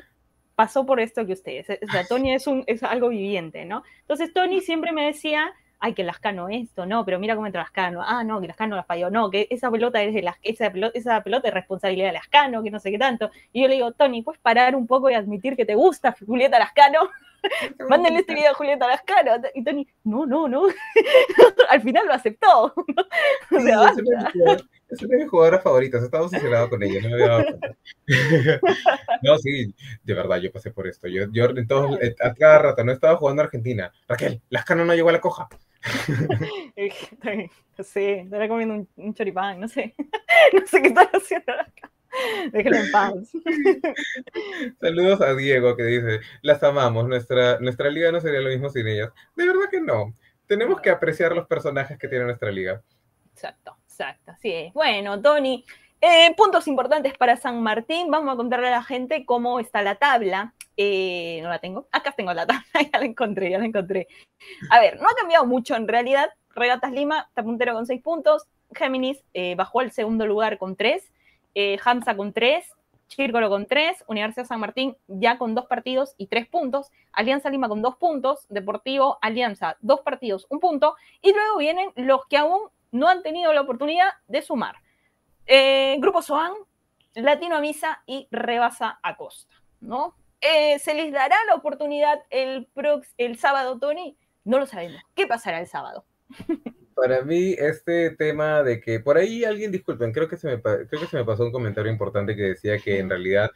pasó por esto que ustedes. O sea, Tony es, un, es algo viviente, ¿no? Entonces Tony siempre me decía, ay, que Lascano esto, no, pero mira cómo entra Lascano, ah, no, que Lascano la falló, no, que esa pelota es de las, esa pelota, esa pelota es responsabilidad de Lascano, que no sé qué tanto. Y yo le digo, Tony, ¿puedes parar un poco y admitir que te gusta Julieta Lascano? Mándenle este video a Julieta Lascano. Y Tony, no, no, no. Al final lo aceptó. o sea, es una de mis jugadoras favoritas, estaba obsesionado con ella, no me había dado cuenta. no, sí, de verdad, yo pasé por esto. Yo, yo en todo, eh, a cada rato no estaba jugando a Argentina. Raquel, Lascano no llegó a la coja. no sé, estará comiendo un, choripán, no sé. No sé qué está haciendo Déjenlo en paz. Saludos a Diego que dice, las amamos, nuestra, nuestra liga no sería lo mismo sin ellas. De verdad que no. Tenemos que apreciar los personajes que tiene nuestra liga. Exacto. Exacto, así es. Bueno, Tony, eh, puntos importantes para San Martín. Vamos a contarle a la gente cómo está la tabla. Eh, no la tengo. Acá tengo la tabla, ya la encontré, ya la encontré. A ver, no ha cambiado mucho en realidad. Regatas Lima está puntero con seis puntos. Géminis eh, bajó al segundo lugar con Hamza con tres. Chírcolo con tres. Universidad San Martín ya con dos partidos y tres puntos. Alianza Lima con dos puntos. Deportivo Alianza, dos partidos, un punto. Y luego vienen los que aún no han tenido la oportunidad de sumar. Eh, Grupo Soan, Latino a Misa y Rebasa Acosta, ¿no? Eh, ¿Se les dará la oportunidad el, el sábado, Tony? No lo sabemos. ¿Qué pasará el sábado? Para mí, este tema de que por ahí alguien, disculpen, creo que, se me, creo que se me pasó un comentario importante que decía que en realidad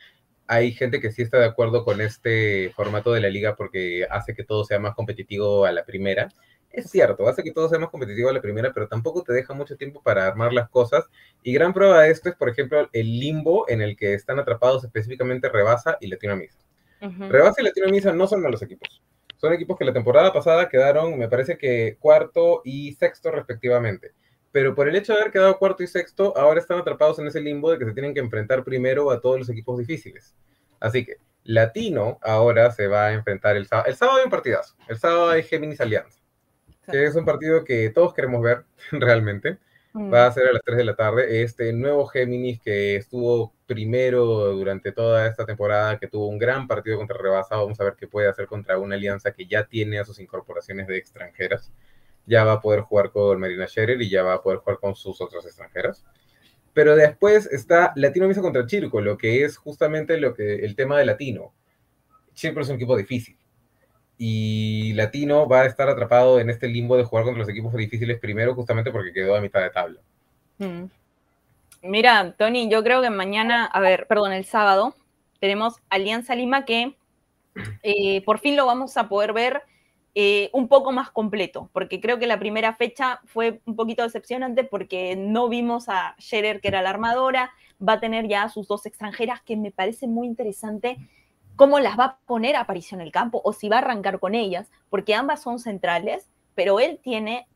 hay gente que sí está de acuerdo con este formato de la liga porque hace que todo sea más competitivo a la primera es cierto, hace que todo sea más competitivo a la primera, pero tampoco te deja mucho tiempo para armar las cosas. Y gran prueba de esto es, por ejemplo, el limbo en el que están atrapados específicamente Rebasa y Latino Misa. Rebasa y Latino Misa no son malos equipos. Son equipos que la temporada pasada quedaron, me parece que cuarto y sexto respectivamente. Pero por el hecho de haber quedado cuarto y sexto, ahora están atrapados en ese limbo de que se tienen que enfrentar primero a todos los equipos difíciles. Así que Latino ahora se va a enfrentar el sábado. El sábado hay un partidazo. El sábado hay Géminis Alianza que es un partido que todos queremos ver realmente. Va a mm. ser a las 3 de la tarde. Este nuevo Géminis que estuvo primero durante toda esta temporada, que tuvo un gran partido contra Rebasa, vamos a ver qué puede hacer contra una alianza que ya tiene a sus incorporaciones de extranjeras. Ya va a poder jugar con Marina Scherer y ya va a poder jugar con sus otras extranjeras. Pero después está Latino Misa contra Chirco, lo que es justamente lo que, el tema de Latino. Chirco es un equipo difícil y Latino va a estar atrapado en este limbo de jugar contra los equipos difíciles primero justamente porque quedó a mitad de tabla. Mm. Mira, Tony, yo creo que mañana, a ver, perdón, el sábado, tenemos Alianza Lima que eh, por fin lo vamos a poder ver eh, un poco más completo, porque creo que la primera fecha fue un poquito decepcionante porque no vimos a Scherer, que era la armadora, va a tener ya sus dos extranjeras, que me parece muy interesante cómo las va a poner aparición en el campo o si va a arrancar con ellas, porque ambas son centrales, pero él tiene,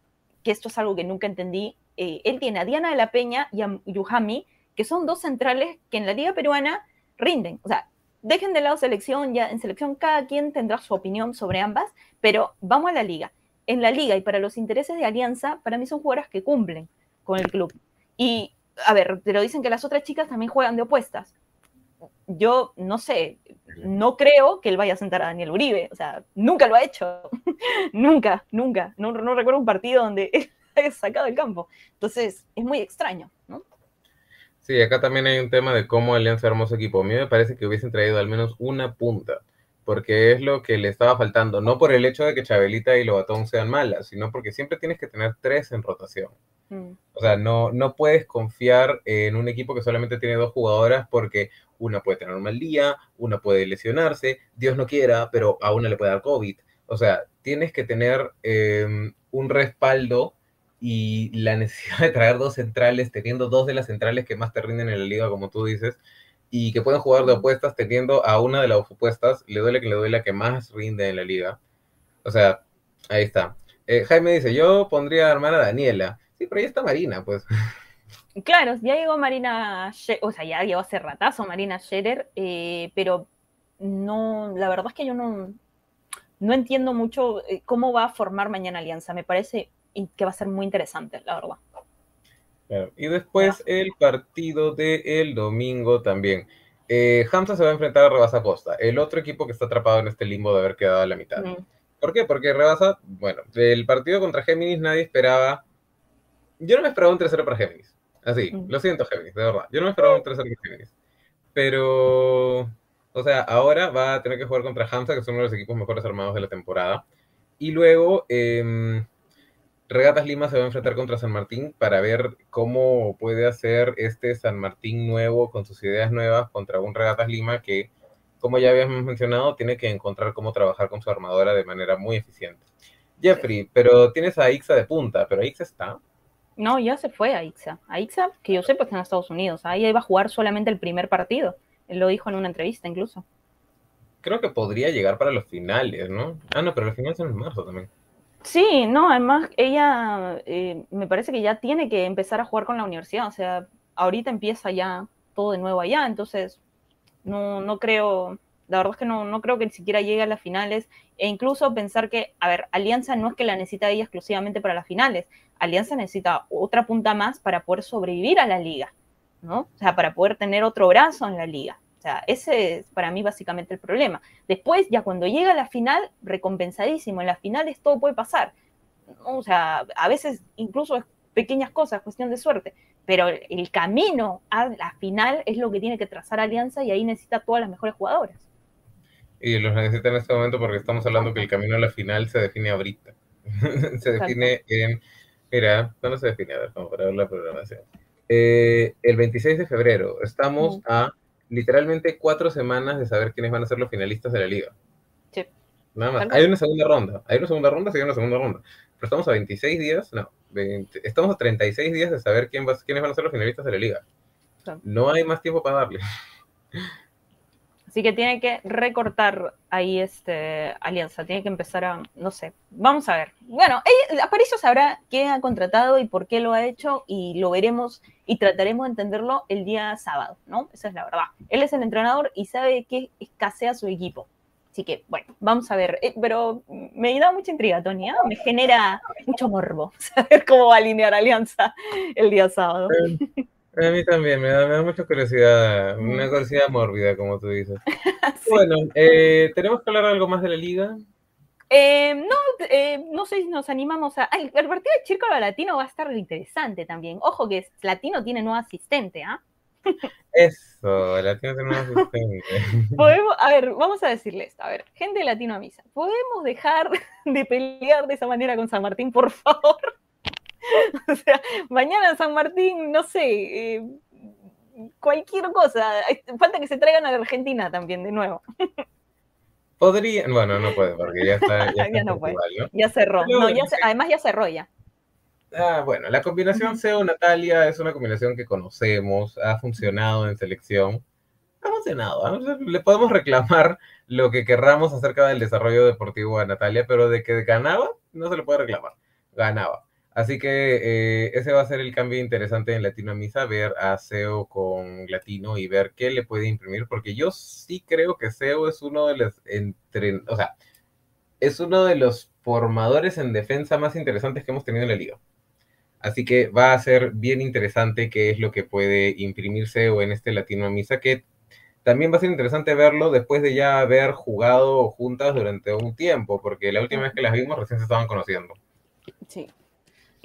que esto es algo que nunca entendí, eh, él tiene a Diana de la Peña y a Yuhami, que son dos centrales que en la liga peruana rinden. O sea, dejen de lado selección, ya en selección cada quien tendrá su opinión sobre ambas, pero vamos a la liga. En la liga y para los intereses de Alianza, para mí son jugadoras que cumplen con el club. Y, a ver, pero dicen que las otras chicas también juegan de opuestas. Yo no sé, no creo que él vaya a sentar a Daniel Uribe, o sea, nunca lo ha hecho, nunca, nunca, no, no recuerdo un partido donde él haya sacado el campo. Entonces, es muy extraño, ¿no? Sí, acá también hay un tema de cómo Alianza armó su equipo. A mí me parece que hubiesen traído al menos una punta, porque es lo que le estaba faltando. No por el hecho de que Chabelita y Lobatón sean malas, sino porque siempre tienes que tener tres en rotación. Mm. O sea, no, no puedes confiar en un equipo que solamente tiene dos jugadoras porque una puede tener un mal día, una puede lesionarse, Dios no quiera, pero a una le puede dar COVID. O sea, tienes que tener em, un respaldo y la necesidad de traer dos centrales, teniendo dos de las centrales que más te rinden en la liga, como tú dices, y que pueden jugar de opuestas teniendo a una de las opuestas, le duele que le duele la que más rinde en la liga. O sea, ahí está. Eh, Jaime dice, yo pondría a hermana Daniela. Sí, pero ahí está Marina, pues. Claro, ya llegó Marina, o sea, ya llegó hace ratazo Marina Scherer, eh, pero no, la verdad es que yo no, no entiendo mucho eh, cómo va a formar mañana Alianza. Me parece que va a ser muy interesante, la verdad. Y después el partido del el domingo también. Eh, Hamza se va a enfrentar a Rebasa Costa, el otro equipo que está atrapado en este limbo de haber quedado a la mitad. ¿Por qué? Porque Rebasa, bueno, el partido contra Géminis nadie esperaba. Yo no me esperaba un tercero para Géminis. Así, lo siento, Géminis, de verdad. Yo no me esperaba un tercero para Géminis. Pero, o sea, ahora va a tener que jugar contra Hamza, que es uno de los equipos mejores armados de la temporada. Y luego, eh, Regatas Lima se va a enfrentar contra San Martín para ver cómo puede hacer este San Martín nuevo con sus ideas nuevas contra un Regatas Lima que, como ya habíamos mencionado, tiene que encontrar cómo trabajar con su armadora de manera muy eficiente. Jeffrey, pero tienes a Ixa de punta, pero Ixa está. No, ya se fue a Ixa. A Ixa, que yo sé, pues está en Estados Unidos. Ahí iba a jugar solamente el primer partido. Él lo dijo en una entrevista incluso. Creo que podría llegar para los finales, ¿no? Ah, no, pero los finales son en marzo también. Sí, no, además ella eh, me parece que ya tiene que empezar a jugar con la universidad, o sea, ahorita empieza ya todo de nuevo allá, entonces no, no creo, la verdad es que no, no creo que ni siquiera llegue a las finales, e incluso pensar que, a ver, Alianza no es que la necesita ella exclusivamente para las finales, Alianza necesita otra punta más para poder sobrevivir a la liga, ¿no? O sea, para poder tener otro brazo en la liga sea, ese es para mí básicamente el problema. Después, ya cuando llega a la final, recompensadísimo. En las finales todo puede pasar. O sea, a veces incluso es pequeñas cosas, cuestión de suerte. Pero el camino a la final es lo que tiene que trazar Alianza y ahí necesita todas las mejores jugadoras. Y los necesita en este momento porque estamos hablando que el camino a la final se define ahorita. se define en. Mira, ¿cuándo se define? A ver, vamos para ver la programación. Eh, el 26 de febrero. Estamos a literalmente cuatro semanas de saber quiénes van a ser los finalistas de la liga. Sí. Nada más. Hay una segunda ronda. Hay una segunda ronda, sí, hay una segunda ronda. Pero estamos a 26 días, no, estamos a 36 días de saber quién va, quiénes van a ser los finalistas de la liga. No hay más tiempo para darle. Así que tiene que recortar ahí este alianza, tiene que empezar a, no sé, vamos a ver. Bueno, Aparicio sabrá qué ha contratado y por qué lo ha hecho y lo veremos y trataremos de entenderlo el día sábado, ¿no? Esa es la verdad. Él es el entrenador y sabe que escasea su equipo. Así que, bueno, vamos a ver. Eh, pero me da mucha intriga, Tony, ¿eh? me genera mucho morbo saber cómo va a alinear Alianza el día sábado. Eh, a mí también, me da, mucha curiosidad, una curiosidad mórbida, como tú dices. Bueno, eh, ¿tenemos que hablar algo más de la liga? Eh, no, eh, no sé si nos animamos a... el partido de Círculo Latino va a estar interesante también. Ojo que Latino tiene nuevo asistente, ¿ah? Eso, Latino tiene nuevo asistente. Podemos, a ver, vamos a decirle esto. A ver, gente de Latino a misa, ¿podemos dejar de pelear de esa manera con San Martín, por favor? o sea, mañana San Martín, no sé, eh, cualquier cosa. Falta que se traigan a la Argentina también, de nuevo. Podría, bueno, no puede, porque ya está. Ya, no puede. Ya cerró. No, ya además ya cerró ya. Ah, bueno, la combinación SEO-Natalia es una combinación que conocemos, ha funcionado en selección. Ha funcionado. Le podemos reclamar lo que querramos acerca del desarrollo deportivo a Natalia, pero de que ganaba, no se le puede reclamar. Ganaba. Así que eh, ese va a ser el cambio interesante en Latino Misa, ver a SEO con Latino y ver qué le puede imprimir, porque yo sí creo que SEO es uno de los entre, o sea, es uno de los formadores en defensa más interesantes que hemos tenido en la liga. Así que va a ser bien interesante qué es lo que puede imprimir SEO en este Latino Misa, que también va a ser interesante verlo después de ya haber jugado juntas durante un tiempo, porque la última vez que las vimos recién se estaban conociendo. Sí,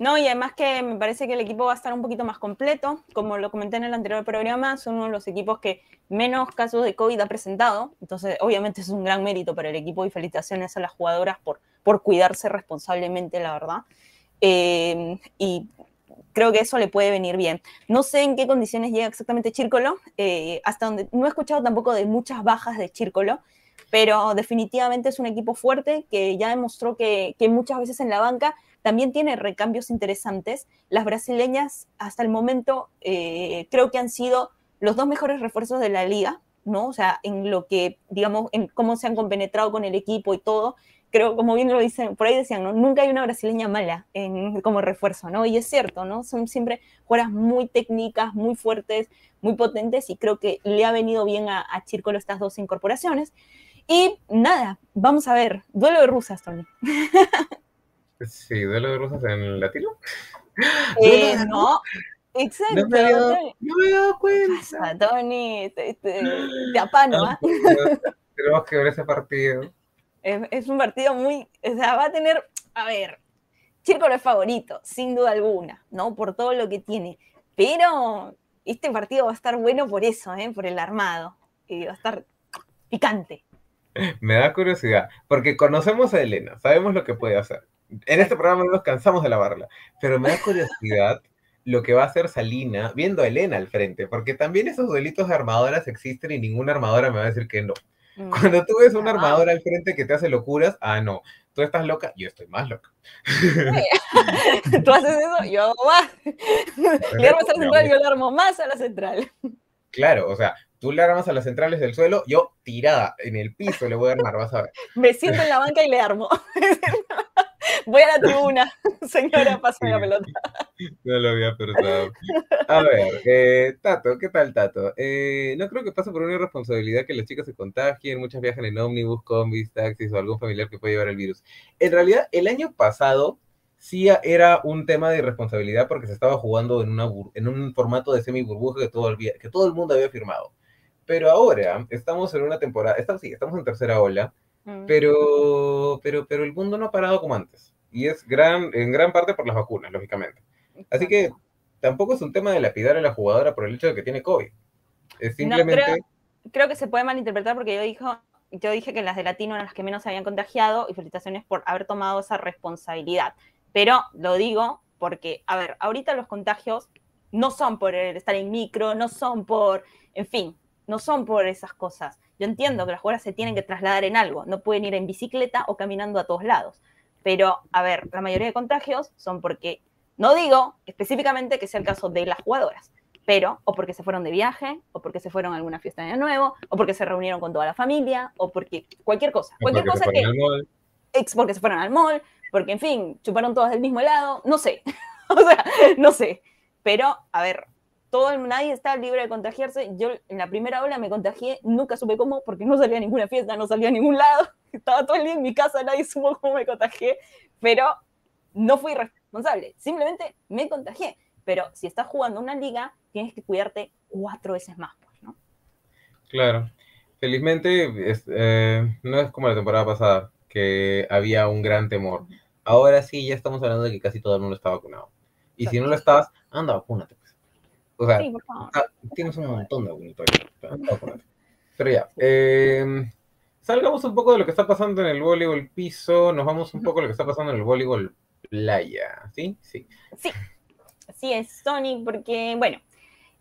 no, y además que me parece que el equipo va a estar un poquito más completo. Como lo comenté en el anterior programa, son uno de los equipos que menos casos de COVID ha presentado. Entonces, obviamente es un gran mérito para el equipo y felicitaciones a las jugadoras por, por cuidarse responsablemente, la verdad. Eh, y creo que eso le puede venir bien. No sé en qué condiciones llega exactamente Chírcolo, eh, hasta donde no he escuchado tampoco de muchas bajas de Chírcolo, pero definitivamente es un equipo fuerte que ya demostró que, que muchas veces en la banca también tiene recambios interesantes. Las brasileñas hasta el momento eh, creo que han sido los dos mejores refuerzos de la liga, ¿no? O sea, en lo que, digamos, en cómo se han compenetrado con el equipo y todo. Creo, como bien lo dicen, por ahí decían, ¿no? Nunca hay una brasileña mala en, como refuerzo, ¿no? Y es cierto, ¿no? Son siempre jugadoras muy técnicas, muy fuertes, muy potentes y creo que le ha venido bien a, a Chírcolo estas dos incorporaciones. Y nada, vamos a ver, duelo de rusas, Tony. Sí, duelo de rosas en latino. Eh, no, exacto. No me había dado cuenta. Tony, te, te, te apano, ¿ah? Tenemos que ver ese partido. Es, es, un partido muy, o sea, va a tener, a ver, Chírcolo es favorito, sin duda alguna, ¿no? Por todo lo que tiene. Pero este partido va a estar bueno por eso, ¿eh? Por el armado. Y va a estar picante. Me da curiosidad, porque conocemos a Elena, sabemos lo que puede hacer. En este programa no nos cansamos de lavarla, pero me da curiosidad lo que va a hacer Salina viendo a Elena al frente, porque también esos delitos de armadoras existen y ninguna armadora me va a decir que no. Mm. Cuando tú ves una armadora al frente que te hace locuras, ah, no, tú estás loca, yo estoy más loca. tú haces eso, yo hago más. Le armas a la central, yo le armo más a la central. Claro, o sea, tú le armas a las centrales del suelo, yo tirada en el piso le voy a armar, vas a ver. Me siento en la banca y le armo. Voy a la tribuna, señora, pásame la pelota. No lo había pensado. A ver, eh, Tato, ¿qué tal, Tato? Eh, no creo que pase por una irresponsabilidad que las chicas se contagien, muchas viajan en ómnibus, combis, taxis o algún familiar que puede llevar el virus. En realidad, el año pasado sí era un tema de irresponsabilidad porque se estaba jugando en, una en un formato de semi-burbuja que todo, el, que todo el mundo había firmado. Pero ahora estamos en una temporada, estamos, sí, estamos en tercera ola, Mm. Pero, pero, pero el mundo no ha parado como antes. Y es gran, en gran parte por las vacunas, lógicamente. Así que tampoco es un tema de lapidar a la jugadora por el hecho de que tiene COVID. Es simplemente... creo, que se puede malinterpretar porque yo, dijo, yo dije que las de latino eran las que menos se habían contagiado y felicitaciones por haber tomado esa responsabilidad. Pero lo digo porque, a ver, ahorita los contagios no son por estar en micro, no son por, en fin, no son por esas cosas. Yo entiendo que las jugadoras se tienen que trasladar en algo, no pueden ir en bicicleta o caminando a todos lados. Pero, a ver, la mayoría de contagios son porque, no digo específicamente que sea el caso de las jugadoras, pero o porque se fueron de viaje, o porque se fueron a alguna fiesta de año nuevo, o porque se reunieron con toda la familia, o porque cualquier cosa. Cualquier cosa que. Ex porque se fueron al mall, porque, en fin, chuparon todas del mismo helado, no sé. o sea, no sé. Pero, a ver, todo nadie está libre de contagiarse. Yo en la primera ola me contagié, nunca supe cómo, porque no salía a ninguna fiesta, no salía a ningún lado. Estaba todo el día en mi casa, nadie supo cómo me contagié, pero no fui responsable. Simplemente me contagié. Pero si estás jugando una liga, tienes que cuidarte cuatro veces más, pues, ¿no? Claro. Felizmente eh, no es como la temporada pasada, que había un gran temor. Ahora sí, ya estamos hablando de que casi todo el mundo está vacunado. Y si no lo estás, anda, vacúnate. O sea, tienes un montón de bonito Pero ya, eh, salgamos un poco de lo que está pasando en el voleibol piso, nos vamos un poco a lo que está pasando en el voleibol playa, ¿sí? Sí. Sí, así es, Tony, porque, bueno,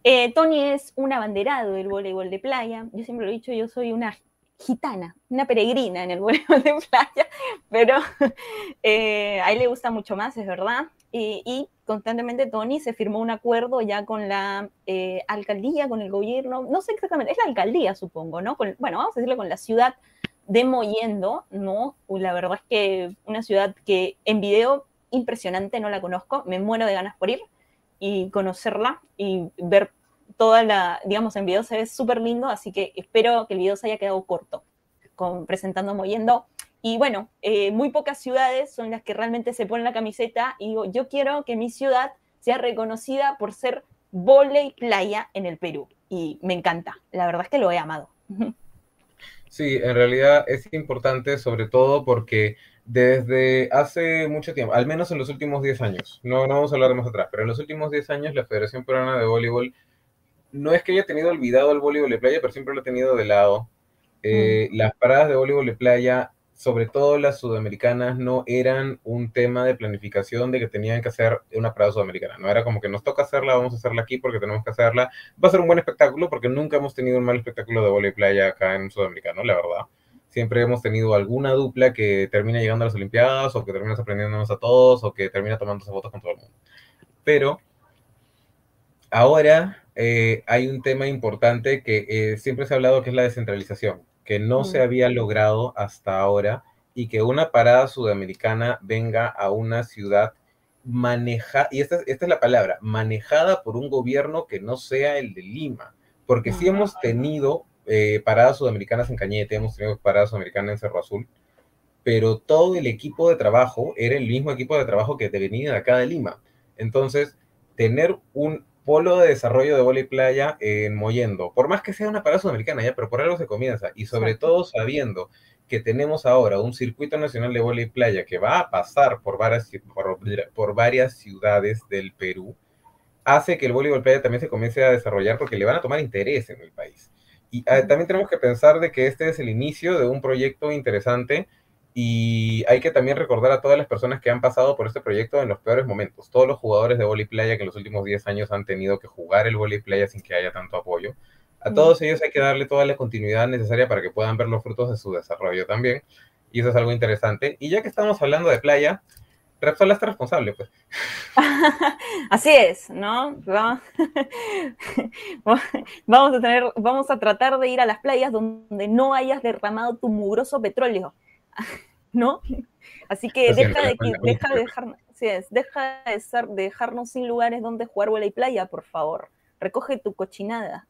eh, Tony es un abanderado del voleibol de playa. Yo siempre lo he dicho, yo soy una gitana, una peregrina en el voleibol de playa, pero eh, a él le gusta mucho más, es verdad. Y constantemente Tony se firmó un acuerdo ya con la eh, alcaldía, con el gobierno, no sé exactamente, es la alcaldía supongo, ¿no? bueno, vamos a decirlo con la ciudad de Moyendo, ¿no? La verdad es que una ciudad que en video impresionante, no la conozco, me muero de ganas por ir y conocerla y ver toda la, digamos, en video se ve súper lindo, así que espero que el video se haya quedado corto, con, presentando Moyendo. Y bueno, eh, muy pocas ciudades son las que realmente se ponen la camiseta y digo, yo quiero que mi ciudad sea reconocida por ser volei playa en el Perú. Y me encanta, la verdad es que lo he amado. Sí, en realidad es importante sobre todo porque desde hace mucho tiempo, al menos en los últimos 10 años, no, no vamos a hablar de más atrás, pero en los últimos 10 años la Federación Peruana de Voleibol no es que haya tenido olvidado el voleibol de playa, pero siempre lo ha tenido de lado. Eh, mm. Las paradas de voleibol de playa sobre todo las sudamericanas, no eran un tema de planificación de que tenían que hacer una parada sudamericana. No era como que nos toca hacerla, vamos a hacerla aquí porque tenemos que hacerla. Va a ser un buen espectáculo porque nunca hemos tenido un mal espectáculo de voleibol playa acá en Sudamericano, la verdad. Siempre hemos tenido alguna dupla que termina llegando a las Olimpiadas o que termina sorprendiéndonos a todos o que termina tomándose fotos con todo el mundo. Pero ahora eh, hay un tema importante que eh, siempre se ha hablado que es la descentralización que no se mm. había logrado hasta ahora y que una parada sudamericana venga a una ciudad manejada, y esta, esta, es la palabra, manejada por un gobierno que no sea el de Lima, porque sí hemos tenido eh, paradas sudamericanas en Cañete, hemos tenido paradas sudamericanas en Cerro Azul, pero todo el equipo de trabajo era el mismo equipo de trabajo que venía de acá de Lima. Entonces, tener un polo de desarrollo de voleibol playa en Moyendo, por más que sea una parada sudamericana, ya, pero por algo se comienza, y sobre todo sabiendo que tenemos ahora un circuito nacional de voleibol playa que va a pasar por varias, por, varias ciudades del Perú, hace que el voleibol playa también se comience a desarrollar porque le van a tomar interés en el país. Y ah, también tenemos que pensar de que este es el inicio de un proyecto interesante y hay que también recordar a todas las personas que han pasado por este proyecto en los peores momentos. Todos los jugadores de voleibol playa que en los últimos 10 años han tenido que jugar el voleibol playa sin que haya tanto apoyo. A todos ellos hay que darle toda la continuidad necesaria para que puedan ver los frutos de su desarrollo también. Y eso es algo interesante. Y ya que estamos hablando de playa, Repsol está responsable, pues. Así es, ¿no? Vamos a tener, vamos a tratar de ir a las playas donde no hayas derramado tu mugroso petróleo. ¿no? Así que deja de, deja de dejarnos, deja de, dejarnos sin lugares donde jugar bola y playa, por favor. Recoge tu cochinada.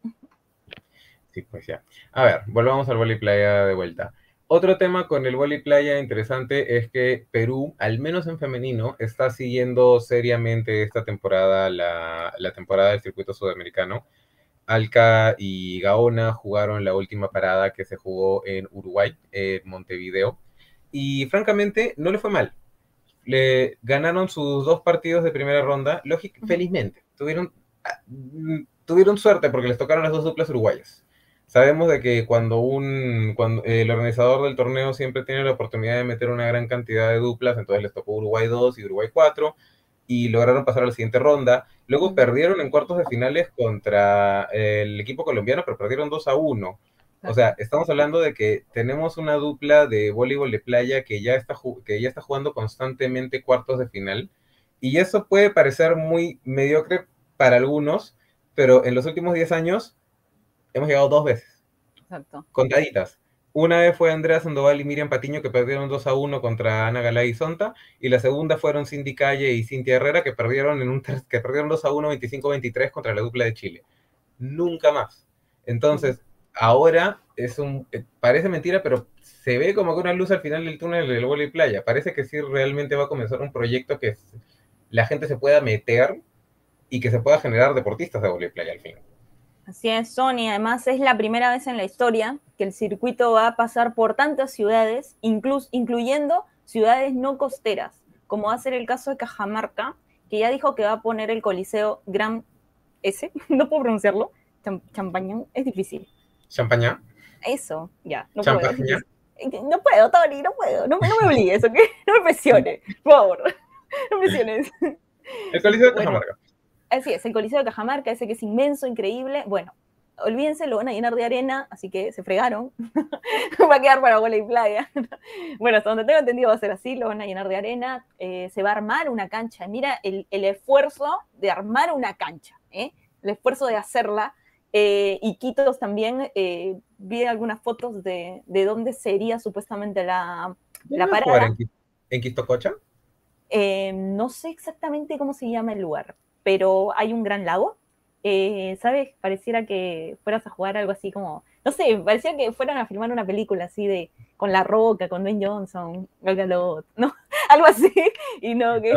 Sí, pues ya. A ver, volvamos al voleibol y playa de vuelta. Otro tema con el voleibol y playa interesante es que Perú, al menos en femenino, está siguiendo seriamente esta temporada, la, la temporada del circuito sudamericano. Alca y Gaona jugaron la última parada que se jugó en Uruguay, en Montevideo y francamente no le fue mal. Le ganaron sus dos partidos de primera ronda, lógico, felizmente. Tuvieron, ah, mm, tuvieron suerte porque les tocaron las dos duplas uruguayas. Sabemos de que cuando un cuando el organizador del torneo siempre tiene la oportunidad de meter una gran cantidad de duplas, entonces les tocó Uruguay 2 y Uruguay 4 y lograron pasar a la siguiente ronda. Luego perdieron en cuartos de finales contra el equipo colombiano, pero perdieron 2 a 1. O sea, estamos hablando de que tenemos una dupla de voleibol de playa que ya está, que ya está jugando constantemente cuartos de final. Y eso puede parecer muy mediocre para algunos, pero en los últimos 10 años hemos llegado dos veces. Exacto. Contaditas. Una vez fue Andrea Sandoval y Miriam Patiño que perdieron 2 a 1 contra Ana Galay y Sonta. Y la segunda fueron Cindy Calle y Cintia Herrera que perdieron, en un, que perdieron 2 a 1, 25-23 contra la dupla de Chile. Nunca más. Entonces, ahora es un, eh, parece mentira, pero se ve como que una luz al final del túnel del y playa. Parece que sí realmente va a comenzar un proyecto que la gente se pueda meter y que se pueda generar deportistas de y playa al fin. Así es, Sony. Además, es la primera vez en la historia que el circuito va a pasar por tantas ciudades, incluyendo ciudades no costeras, como va a ser el caso de Cajamarca, que ya dijo que va a poner el Coliseo Gran S, no puedo pronunciarlo, Champañón, es difícil. ¿Champaña? Eso, ya. No puedo. No puedo, Tony, no puedo. No, me obligues, ¿ok? No me presiones, por favor. No me presiones. El Coliseo de Cajamarca. así es, el Coliseo de Cajamarca, ese que es inmenso, increíble. Bueno, olvídense, lo van a llenar de arena, así que se fregaron. va a quedar para bola y playa. bueno, hasta donde tengo entendido va a ser así, lo van a llenar de arena. Eh, se va a armar una cancha. Mira el, el esfuerzo de armar una cancha, ¿eh? el esfuerzo de hacerla eh, y Quitos también, eh, vi algunas fotos de, de dónde sería supuestamente la, la parada. ¿En, Quistococha? Eh, no sé exactamente cómo se llama el lugar, pero hay un gran lago. Eh, ¿Sabes? Pareciera que fueras a jugar algo así como, no sé, parecía que fueran a filmar una película así de con La Roca, con Dwayne Johnson, ¿no? algo así. Y no que...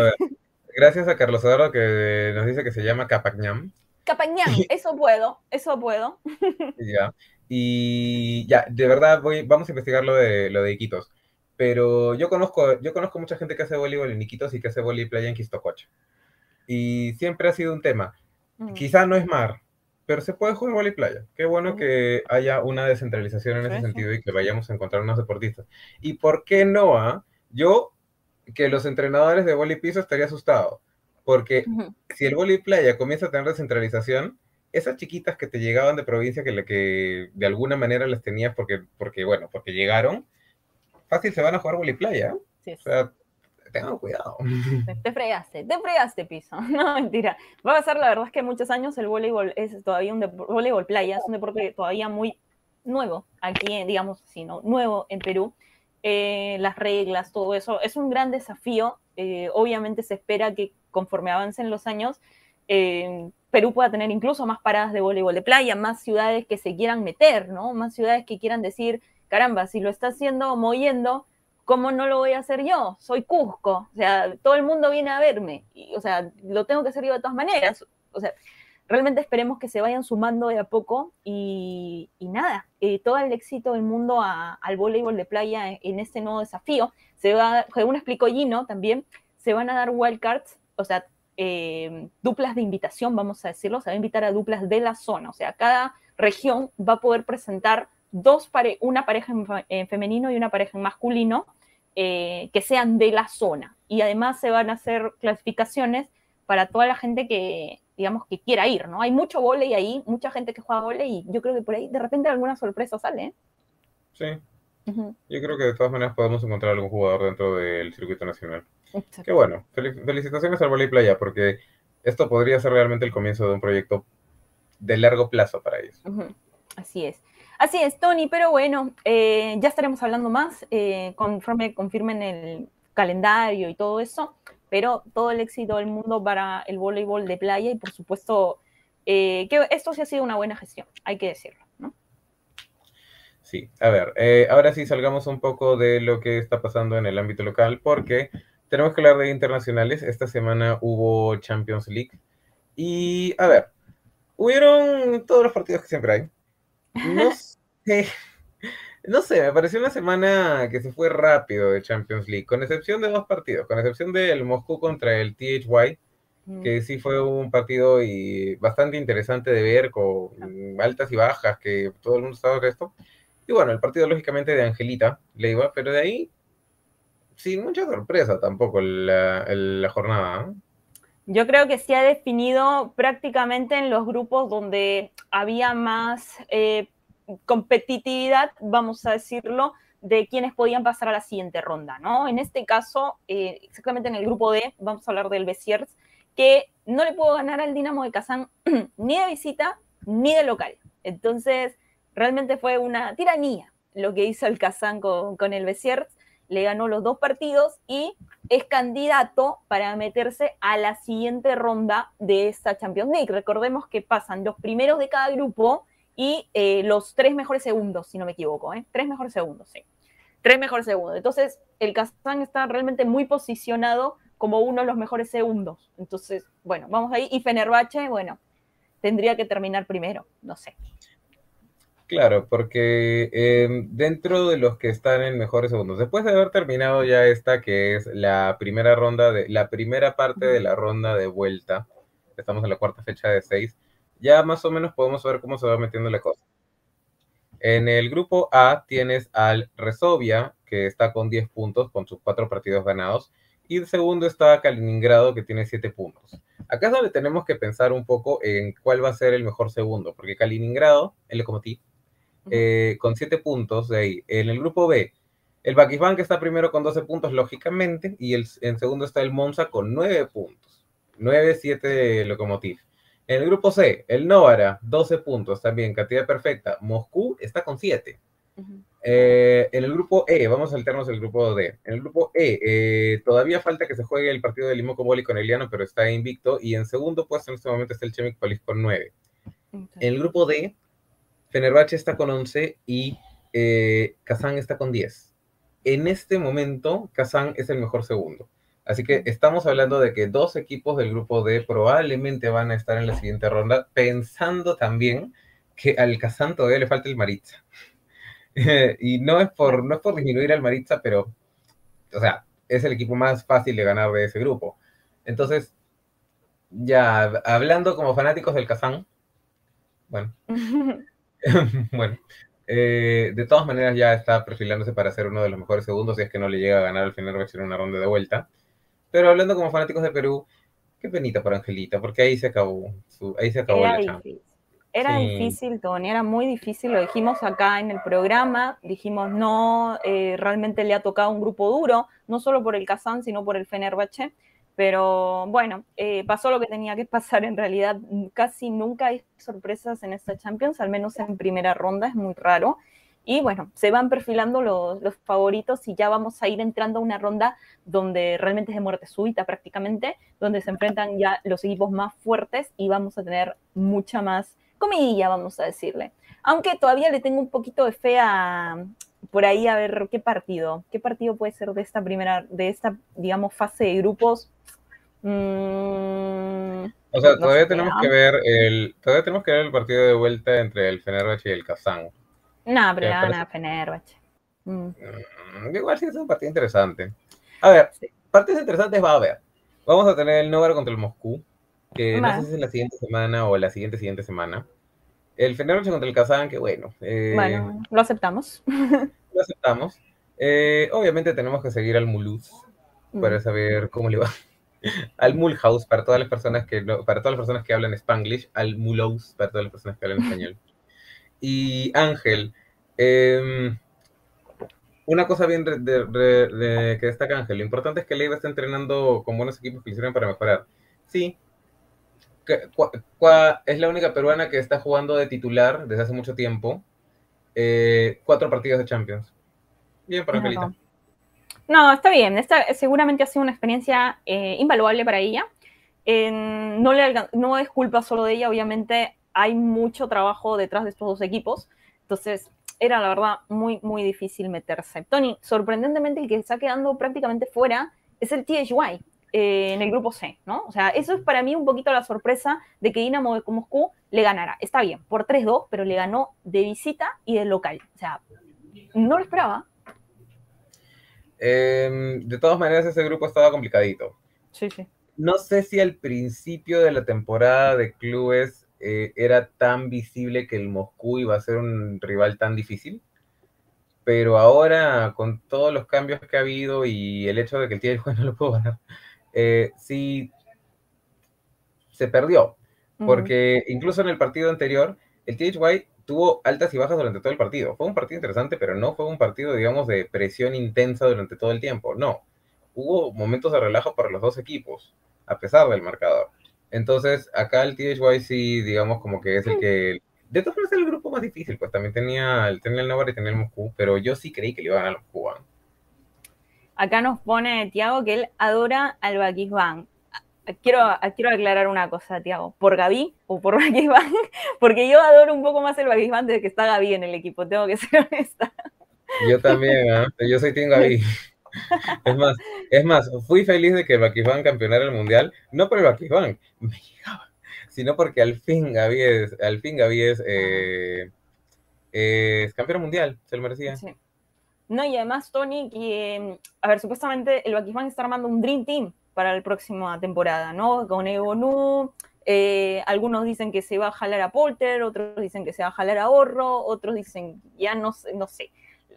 Gracias a Carlos Eduardo que nos dice que se llama Capañam. Capañam, eso puedo, eso puedo. ya. Y ya, de verdad voy, vamos a investigar lo de, lo de Iquitos. Pero yo conozco, yo conozco mucha gente que hace voleibol en Iquitos y que hace voleibol playa en Quistococha. Y siempre ha sido un tema. Mm. Quizá no es mar, pero se puede jugar voleibol playa. Qué bueno mm. que haya una descentralización en ese sentido y que vayamos a encontrar unos deportistas. ¿Y por qué no? Ah? Yo, que los entrenadores de voleibol piso estaría asustado. Porque si el voleibol playa comienza a tener descentralización, esas chiquitas que te llegaban de provincia, que, que de alguna manera las tenías porque, porque, bueno, porque llegaron, fácil se van a jugar playa. Sí, O sea, tengan cuidado. Te fregaste, te fregaste, piso. No, mentira. Va a pasar, la verdad es que muchos años el voleibol es todavía un voleibol playa, es un deporte todavía muy nuevo aquí, digamos así, ¿no? Nuevo en Perú. Eh, las reglas, todo eso, es un gran desafío. Eh, obviamente se espera que conforme avancen los años, eh, Perú pueda tener incluso más paradas de voleibol de playa, más ciudades que se quieran meter, ¿no? Más ciudades que quieran decir, caramba, si lo está haciendo moviendo, ¿cómo no lo voy a hacer yo? Soy Cusco, o sea, todo el mundo viene a verme, o sea, lo tengo que hacer yo de todas maneras, o sea, realmente esperemos que se vayan sumando de a poco y, nada, eh, todo el éxito del mundo al voleibol de playa en, este nuevo desafío. Se va, según explicó Gino también, se van a dar wildcards, o sea, eh, duplas de invitación, vamos a decirlo, se va a invitar a duplas de la zona, o sea, cada región va a poder presentar dos una pareja en, femenino y una pareja en masculino eh, que sean de la zona. Y además se van a hacer clasificaciones para toda la gente que, digamos, que quiera ir, ¿no? Hay mucho volei ahí, mucha gente que juega volei y yo creo que por ahí de repente alguna sorpresa sale. ¿eh? Sí. Yo creo que de todas maneras podemos encontrar algún jugador dentro del circuito nacional. Qué bueno. felicitaciones al Volley Playa, porque esto podría ser realmente el comienzo de un proyecto de largo plazo para ellos. Así es. Así es, Tony, pero bueno, eh, ya estaremos hablando más eh, conforme confirmen el calendario y todo eso, pero todo el éxito del mundo para el voleibol de playa y por supuesto eh, que esto sí ha sido una buena gestión, hay que decirlo, ¿no? Sí, a ver, ahora sí salgamos un poco de lo que está pasando en el ámbito local, porque tenemos que hablar de internacionales. Esta semana hubo Champions League. Y, a ver, hubieron todos los partidos que siempre hay. No sé, no sé, me pareció una semana que se fue rápido de Champions League, con excepción de dos partidos, con excepción del Moscú contra el THY, que sí fue un partido y bastante interesante de ver, con altas y bajas, que todo el mundo estaba de esto. Y bueno, el partido lógicamente de Angelita Leiva, pero de ahí sin mucha sorpresa tampoco la, jornada. Yo creo que se ha definido prácticamente en los grupos donde había más eh, competitividad, vamos a decirlo, de quienes podían pasar a la siguiente ronda, ¿no? En este caso, eh, exactamente en el grupo D, vamos a hablar del Besiers, que no le pudo ganar al Dinamo de Kazán ni de visita ni de local. Entonces, realmente fue una tiranía lo que hizo el Kazán con, con el Besiers le ganó los dos partidos y es candidato para meterse a la siguiente ronda de esta Champions League. Recordemos que pasan los primeros de cada grupo y eh, los tres mejores segundos, si no me equivoco, ¿eh? Tres mejores segundos, sí. Tres mejores segundos. Entonces, el Kazán está realmente muy posicionado como uno de los mejores segundos. Entonces, bueno, vamos ahí. Y Fenerbahce, bueno, tendría que terminar primero, no sé. Claro, porque em, dentro de los que están en mejores segundos, después de haber terminado ya esta, que es la primera ronda de, la primera parte de la ronda de vuelta, estamos en la cuarta fecha de seis, ya más o menos podemos ver cómo se va metiendo la cosa. En el grupo A tienes al Resovia, que está con 10 puntos, con sus cuatro partidos ganados, y el segundo está Kaliningrado, que tiene 7 puntos. Acá es donde tenemos que pensar un poco en cuál va a ser el mejor segundo, porque Kaliningrado, el Lokomotiv, eh, con 7 puntos de ahí. En el grupo B, el Bakisban que está primero con 12 puntos, lógicamente, y el, en segundo está el Monza con 9 puntos. 9-7 Lokomotiv. En el grupo C, el Novara, 12 puntos también, cantidad perfecta. Moscú está con 7. Eh, en el grupo E, vamos a saltarnos el grupo D. En el grupo E, eh, todavía falta que se juegue el partido de Limoco Boli con Eliano, pero está invicto. Y en segundo puesto en este momento está el Chemic Polis con 9. En el grupo D, Fenerbahce está con 11 y eh, Kazán está con 10. En este momento, Kazán es el mejor segundo. Así que estamos hablando de que dos equipos del grupo D probablemente van a estar en la siguiente ronda, pensando también que al Kazán todavía le falta el Maritza. y no es, por, no es por disminuir al Maritza, pero, o sea, es el equipo más fácil de ganar de ese grupo. Entonces, ya hablando como fanáticos del Kazán, bueno, bueno, eh, de todas maneras ya está perfilándose para ser uno de los mejores segundos si es que no le llega a ganar al final va a ser una ronda de vuelta. Pero hablando como fanáticos de Perú, qué penita por Angelita, porque ahí se acabó, su, ahí se acabó la difícil. Era difícil, Tony, era muy difícil, lo dijimos acá en el programa, dijimos no, eh, realmente le ha tocado un grupo duro, no solo por el Kazán, sino por el Fenerbahce, pero bueno, eh, pasó lo que tenía que pasar en realidad, casi nunca hay sorpresas en esta Champions, al menos en primera ronda, es muy raro, y bueno, se van perfilando los, favoritos y ya vamos a ir entrando a una ronda donde realmente es de muerte súbita prácticamente, donde se enfrentan ya los equipos más fuertes y vamos a tener mucha más comidilla, vamos a decirle. Aunque todavía le tengo un poquito de fe a por ahí a ver qué partido, qué partido puede ser de esta primera, de esta, digamos, fase de grupos. Mm, o sea, todavía tenemos que ver el, todavía tenemos que ver el partido de vuelta entre el Fenerbahce y el Kazán. No, pero gana Fenerbahce. Mm. Mm, igual sí es un partido interesante. A ver, partidos interesantes va a haber. Vamos a tener el Novara contra el Moscú, que no sé si es la siguiente semana o la siguiente siguiente semana. El Fenerbahce contra el Kazán, que bueno. Eh, bueno, lo aceptamos. Lo aceptamos. Eh, obviamente tenemos que seguir al Muluz para mm. saber cómo le va. al Mulhouse para todas las personas que para todas las personas que hablan Spanglish, al Mulhouse para todas las personas que hablan español. Y Ángel, em, una cosa bien que destaca Ángel, lo importante es que Leiva está entrenando con buenos equipos que le sirven para mejorar. Sí, es la única peruana que está jugando de titular desde hace mucho tiempo. Eh, cuatro partidos de Champions. Bien para Angelita. No, está bien. Esta seguramente ha sido una experiencia eh, invaluable para ella. no, le, no es culpa solo de ella, obviamente hay mucho trabajo detrás de estos dos equipos. Entonces, era la verdad muy, muy difícil meterse. Tony, sorprendentemente el que está quedando prácticamente fuera es el THY. Eh, en el grupo C, ¿no? O sea, eso es para mí un poquito la sorpresa de que Dinamo de Moscú le ganara. Está bien, por 3-2, pero le ganó de visita y de local. O sea, no lo esperaba. Em, de todas maneras, ese grupo estaba complicadito. Sí, sí. No sé si al principio de la temporada de clubes eh, era tan visible que el Moscú iba a ser un rival tan difícil pero ahora con todos los cambios que ha habido y el hecho de que el THY no lo puedo ganar, eh, sí se perdió. Porque incluso en el partido anterior, el THY tuvo altas y bajas durante todo el partido. Fue un partido interesante, pero no fue un partido, digamos, de presión intensa durante todo el tiempo. No. Hubo momentos de relajo para los dos equipos, a pesar del marcador. Entonces, acá el THY sí, digamos, como que es el que... De todas formas, es el grupo más difícil, pues también tenía, tenía el Navarra y tenía el Moscú, pero yo sí creí que le iban a ganar los cubanos. Acá nos pone Tiago que él adora al Bakisban. Quiero, quiero aclarar una cosa, Tiago. ¿Por Gaby o por Bakisban? Porque yo adoro un poco más el Bakisban desde que está Gaby en el equipo, tengo que ser honesta. Yo también, ¿eh? yo soy Team Gaby. Es más, es más, fui feliz de que el Bakisban campeonara el mundial, no por el Bakisban, me llegaba, sino porque al fin Gaby es, al fin Gaby es, eh, es campeón mundial, se lo merecía. Sí. No, y además, Tony, que, a ver, supuestamente el Bakisban está armando un Dream Team para la próxima temporada, ¿no? Con Evo eh, algunos dicen que se va a jalar a Polter, otros dicen que se va a jalar a Horro, otros dicen, ya no, no sé.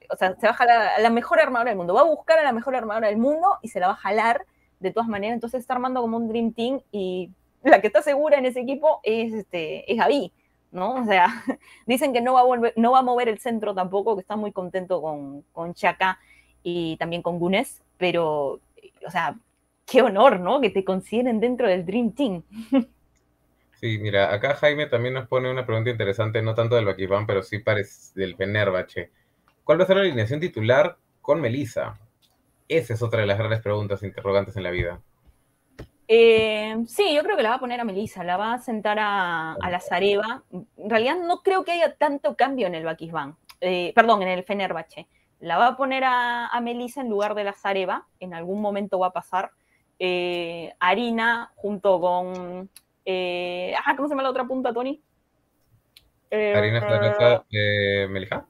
O sea, se va a jalar a la mejor armadora del mundo. Va a buscar a la mejor armadora del mundo y se la va a jalar de todas maneras. Entonces está armando como un Dream Team y la que está segura en ese equipo es, este, es Gaby. ¿No? O sea, dicen que no va a, volver, no va a mover el centro tampoco, que está muy contento con, con Chaka y también con Gunes, pero, o sea, qué honor, ¿no? Que te consideren dentro del Dream Team. Sí, mira, acá Jaime también nos pone una pregunta interesante, no tanto del Bakifán, pero sí del Fenerbahce. ¿Cuál va a ser la alineación titular con Melissa? Esa es otra de las grandes preguntas interrogantes en la vida. Eh, sí, yo creo que la va a poner a Melissa, la va a sentar a, a la Zareva. En realidad no creo que haya tanto cambio en el Bakisban, eh, perdón, en el Fenerbahce. La va a poner a, a Melissa en lugar de la Zareva, en algún momento va a pasar. Eh, Harina junto con... Ah, ¿cómo se llama la otra punta, Tony? Harina eh, Melija.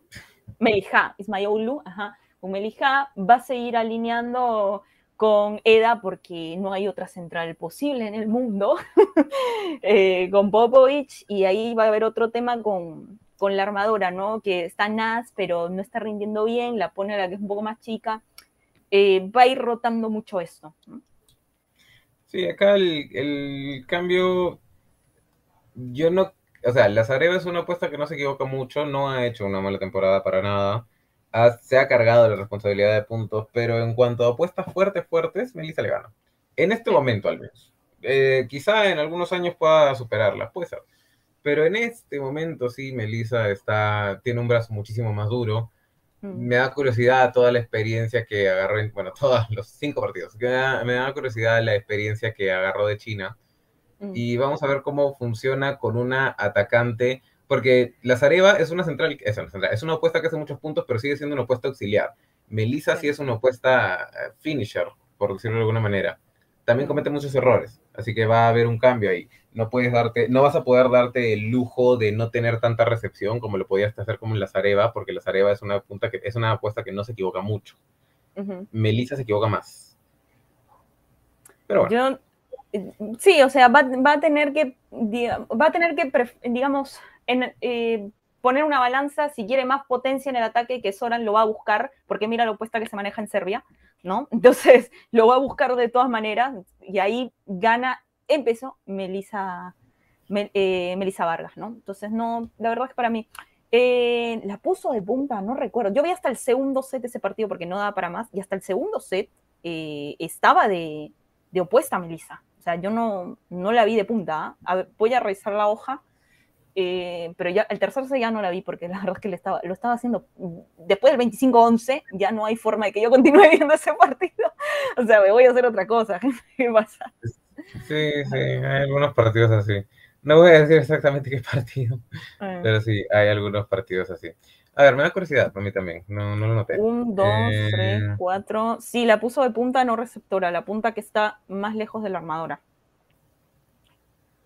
Melija, Ismayoulu, ajá. Con Melija va a seguir alineando con Eda porque no hay otra central posible en el mundo, eh, con Popovich, y ahí va a haber otro tema con, con la armadora, ¿no? Que está Nas, pero no está rindiendo bien, la pone a la que es un poco más chica. Eh, va a ir rotando mucho esto. Sí, acá el, el, cambio, yo no, o sea, la Zareva es una apuesta que no se equivoca mucho, no ha hecho una mala temporada para nada ha, se ha cargado la responsabilidad de puntos, pero en cuanto a apuestas fuertes, fuertes, Melissa le gana. En este momento, al menos. Eh, quizá en algunos años pueda superarla, puede ser. Pero en este momento, sí, Melissa está, tiene un brazo muchísimo más duro. Mm. Me da curiosidad toda la experiencia que agarró, en, bueno, todos los cinco partidos. Me da, me da curiosidad la experiencia que agarró de China. Mm. Y vamos a ver cómo funciona con una atacante porque la Zareva es una central, es una, central, es una opuesta que hace muchos puntos, pero sigue siendo una opuesta auxiliar. Melissa sí, sí es una opuesta eh, finisher, por decirlo de alguna manera. También comete muchos errores, así que va a haber un cambio ahí. No puedes darte, no vas a poder darte el lujo de no tener tanta recepción como lo podías hacer como en la Zareva, porque la Zareva es una punta que es una apuesta que no se equivoca mucho. Uh -huh. Melissa se equivoca más. Pero bueno. Yo, sí, o sea, va, va a tener que, va a tener que, digamos, en, eh, poner una balanza, si quiere más potencia en el ataque, que Soran lo va a buscar, porque mira la opuesta que se maneja en Serbia, ¿no? Entonces lo va a buscar de todas maneras, y ahí gana, empezó Melissa, Mel, eh, Melissa Vargas, ¿no? Entonces, no, la verdad es que para mí, eh, la puso de punta, no recuerdo. Yo vi hasta el segundo set de ese partido porque no daba para más, y hasta el segundo set eh, estaba de, de, opuesta a Melissa. O sea, yo no, no la vi de punta. A ver, voy a revisar la hoja eh, pero ya el tercer set ya no la vi porque la verdad es que le estaba, lo estaba haciendo después del 25-11, ya no hay forma de que yo continúe viendo ese partido. O sea, me voy a hacer otra cosa. ¿Qué pasa? Sí, sí, hay algunos partidos así. No voy a decir exactamente qué partido, eh. pero sí, hay algunos partidos así. A ver, me da curiosidad para mí también, no, no lo noté. Un, dos, eh... tres, cuatro. Sí, la puso de punta no receptora, la punta que está más lejos de la armadora.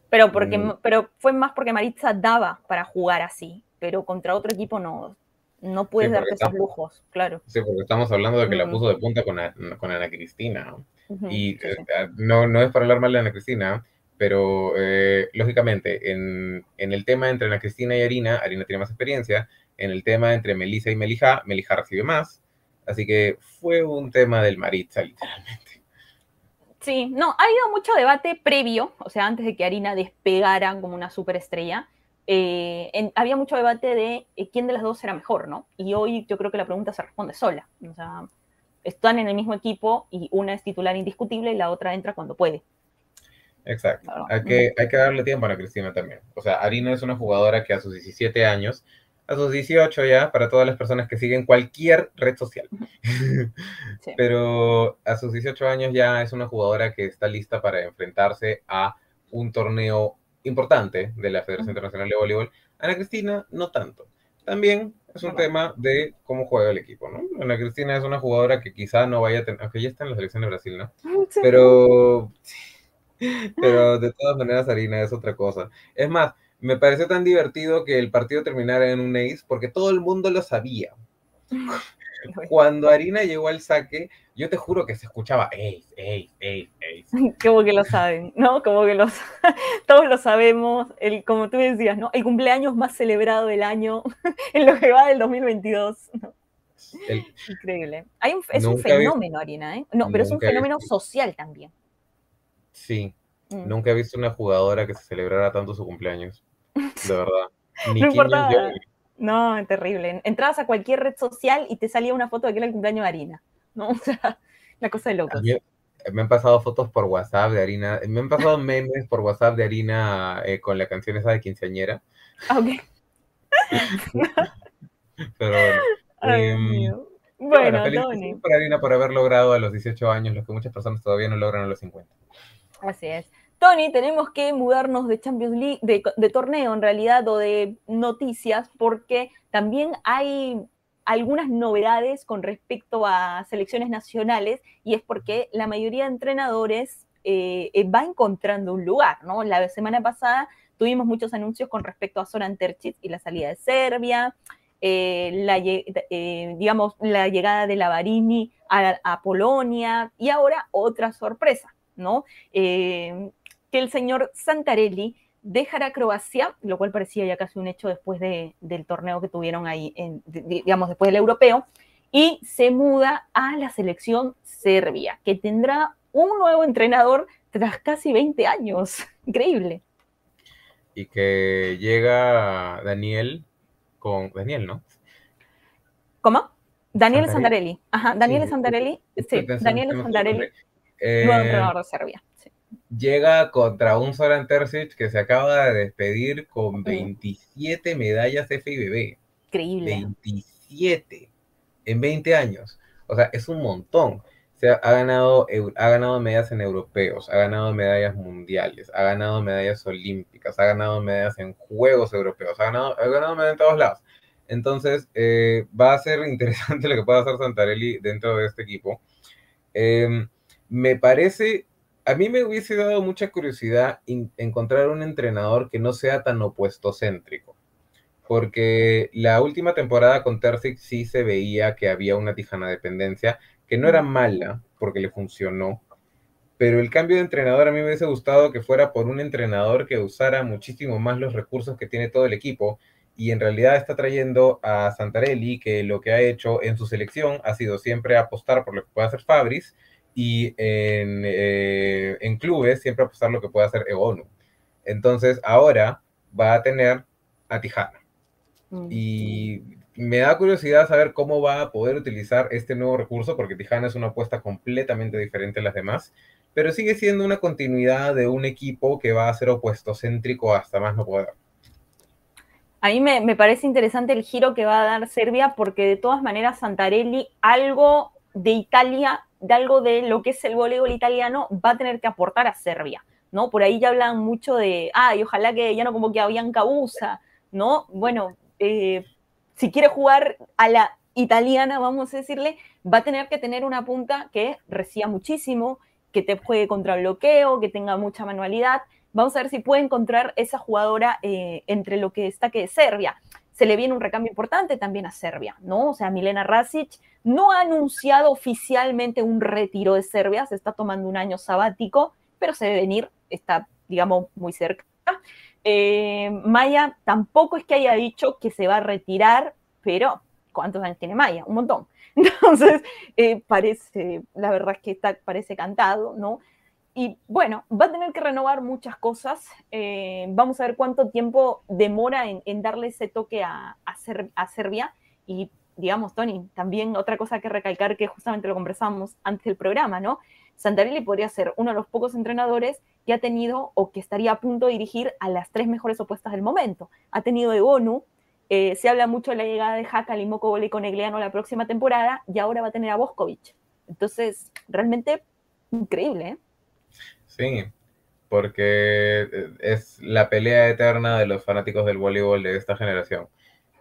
Pero, porque, mm. pero fue más porque Maritza daba para jugar así, pero contra otro equipo no, no puedes sí, darte esos lujos, claro. Sí, porque estamos hablando de que mm. la puso de punta con, con Ana Cristina. Uh -huh, y sí, sí. Eh, no, no es para hablar mal de Ana Cristina, pero eh, lógicamente en, en, el tema entre Ana Cristina y Arina, Arina tiene más experiencia. En el tema entre Melissa y Melija, Melija recibe más. Así que fue un tema del Maritza, literalmente. Sí, no, ha habido mucho debate previo, o sea, antes de que Arina despegara como una superestrella. Eh, en, había mucho debate de eh, quién de las dos era mejor, ¿no? Y hoy yo creo que la pregunta se responde sola. O sea, están en el mismo equipo y una es titular indiscutible y la otra entra cuando puede. Exacto. Claro. Hay, que, hay que darle tiempo a la Cristina también. O sea, Arina es una jugadora que a sus 17 años a sus 18 ya, para todas las personas que siguen cualquier red social. Sí. Pero a sus 18 años ya es una jugadora que está lista para enfrentarse a un torneo importante de la Federación Internacional de Voleibol. Ana Cristina, no tanto. También es un tema de cómo juega el equipo, ¿no? Ana Cristina es una jugadora que quizá no vaya a tener, aunque ya está en la selección de Brasil, ¿no? Sí. Pero, pero de todas maneras, Arina es otra cosa. Es más, me pareció tan divertido que el partido terminara en un ace porque todo el mundo lo sabía. Cuando Harina llegó al saque, yo te juro que se escuchaba ace, ace, ace, ace. Como que lo saben, ¿no? Como que los, todos lo sabemos, el, como tú decías, ¿no? El cumpleaños más celebrado del año en lo que va del 2022. ¿no? El, Increíble. Hay un, es un fenómeno, Harina, ¿eh? No, pero es un fenómeno social también. Sí, mm. nunca he visto una jugadora que se celebrara tanto su cumpleaños. De verdad. Ni no importa. No, es terrible. Entrabas a cualquier red social y te salía una foto de que era el cumpleaños de Harina. ¿no? O sea, la cosa de locos. Me han pasado fotos por WhatsApp de Harina. Me han pasado memes por WhatsApp de Harina eh, con la canción esa de quinceañera. Ok. Pero bueno. Em, bueno, Tony. Para Arina por haber logrado a los 18 años lo que muchas personas todavía no logran a los 50. Así es. Tony, tenemos que mudarnos de Champions League, de, torneo en realidad, o de noticias, porque también hay algunas novedades con respecto a selecciones nacionales, y es porque la mayoría de entrenadores eh, eh, va encontrando un lugar, ¿no? La semana pasada tuvimos muchos anuncios con respecto a Zoran Tercic y la salida de Serbia, eh, la, digamos, la llegada de la Barini a, Polonia, y ahora otra sorpresa, ¿no? Que el señor Santarelli dejará Croacia, lo cual parecía ya casi un hecho después del torneo que tuvieron ahí, digamos, después del europeo, y se muda a la selección serbia, que tendrá un nuevo entrenador tras casi 20 años. Increíble. Y que llega Daniel con Daniel, ¿no? ¿Cómo? Daniel Santarelli. Ajá, Daniel Santarelli. Sí, Daniel Santarelli, nuevo entrenador de Serbia llega contra un Soran Terzic que se acaba de despedir con 27 medallas FIBB. Increíble. 27 en 20 años. O sea, es un montón. Se ha, ganado, ha ganado medallas en europeos, ha ganado medallas mundiales, ha ganado medallas olímpicas, ha ganado medallas en Juegos Europeos, ha ganado, ha ganado medallas en todos lados. Entonces, eh, va a ser interesante lo que pueda hacer Santarelli dentro de este equipo. Em, me parece a mí me hubiese dado mucha curiosidad encontrar un entrenador que no sea tan opuesto céntrico, porque la última temporada con Terzic sí se veía que había una tijana dependencia, que no era mala, porque le funcionó, pero el cambio de entrenador a mí me hubiese gustado que fuera por un entrenador que usara muchísimo más los recursos que tiene todo el equipo, y en realidad está trayendo a Santarelli, que lo que ha hecho en su selección ha sido siempre apostar por lo que puede hacer Fabris, y en, eh, en, clubes siempre apostar lo que puede hacer Egonu. Entonces ahora va a tener a Tijana. Mm. Y me da curiosidad saber cómo va a poder utilizar este nuevo recurso, porque Tijana es una apuesta completamente diferente a las demás, pero sigue siendo una continuidad de un equipo que va a ser opuesto céntrico hasta más no poder. A mí me, me, parece interesante el giro que va a dar Serbia, porque de todas maneras Santarelli algo de Italia de algo de lo que es el voleibol italiano va a tener que aportar a Serbia, ¿no? Por ahí ya hablan mucho de, ah, y ojalá que ya no como que a Bianca ¿no? Bueno, eh, si quiere jugar a la italiana, vamos a decirle, va a tener que tener una punta que reciba muchísimo, que te juegue contra bloqueo, que tenga mucha manualidad. Vamos a ver si puede encontrar esa jugadora eh, entre lo que está que es Serbia se le viene un recambio importante también a Serbia, ¿no? O sea, Milena Rasic no ha anunciado oficialmente un retiro de Serbia, se está tomando un año sabático, pero se debe venir, está, digamos, muy cerca. Eh, Maya tampoco es que haya dicho que se va a retirar, pero ¿cuántos años tiene Maya? Un montón. Entonces, eh, parece, la verdad es que está, parece cantado, ¿no? Y bueno, va a tener que renovar muchas cosas. Eh, vamos a ver cuánto tiempo demora en, darle ese toque a, Serbia. Y digamos, Tony, también otra cosa que recalcar que justamente lo conversamos antes del programa, ¿no? Santarelli podría ser uno de los pocos entrenadores que ha tenido o que estaría a punto de dirigir a las tres mejores opuestas del momento. Ha tenido de ONU, eh, se habla mucho de la llegada de Haka, Limoko y Conegliano la próxima temporada y ahora va a tener a Boskovic. Entonces, realmente increíble, ¿eh? Sí, porque eh, es la pelea eterna de los fanáticos del voleibol de esta generación.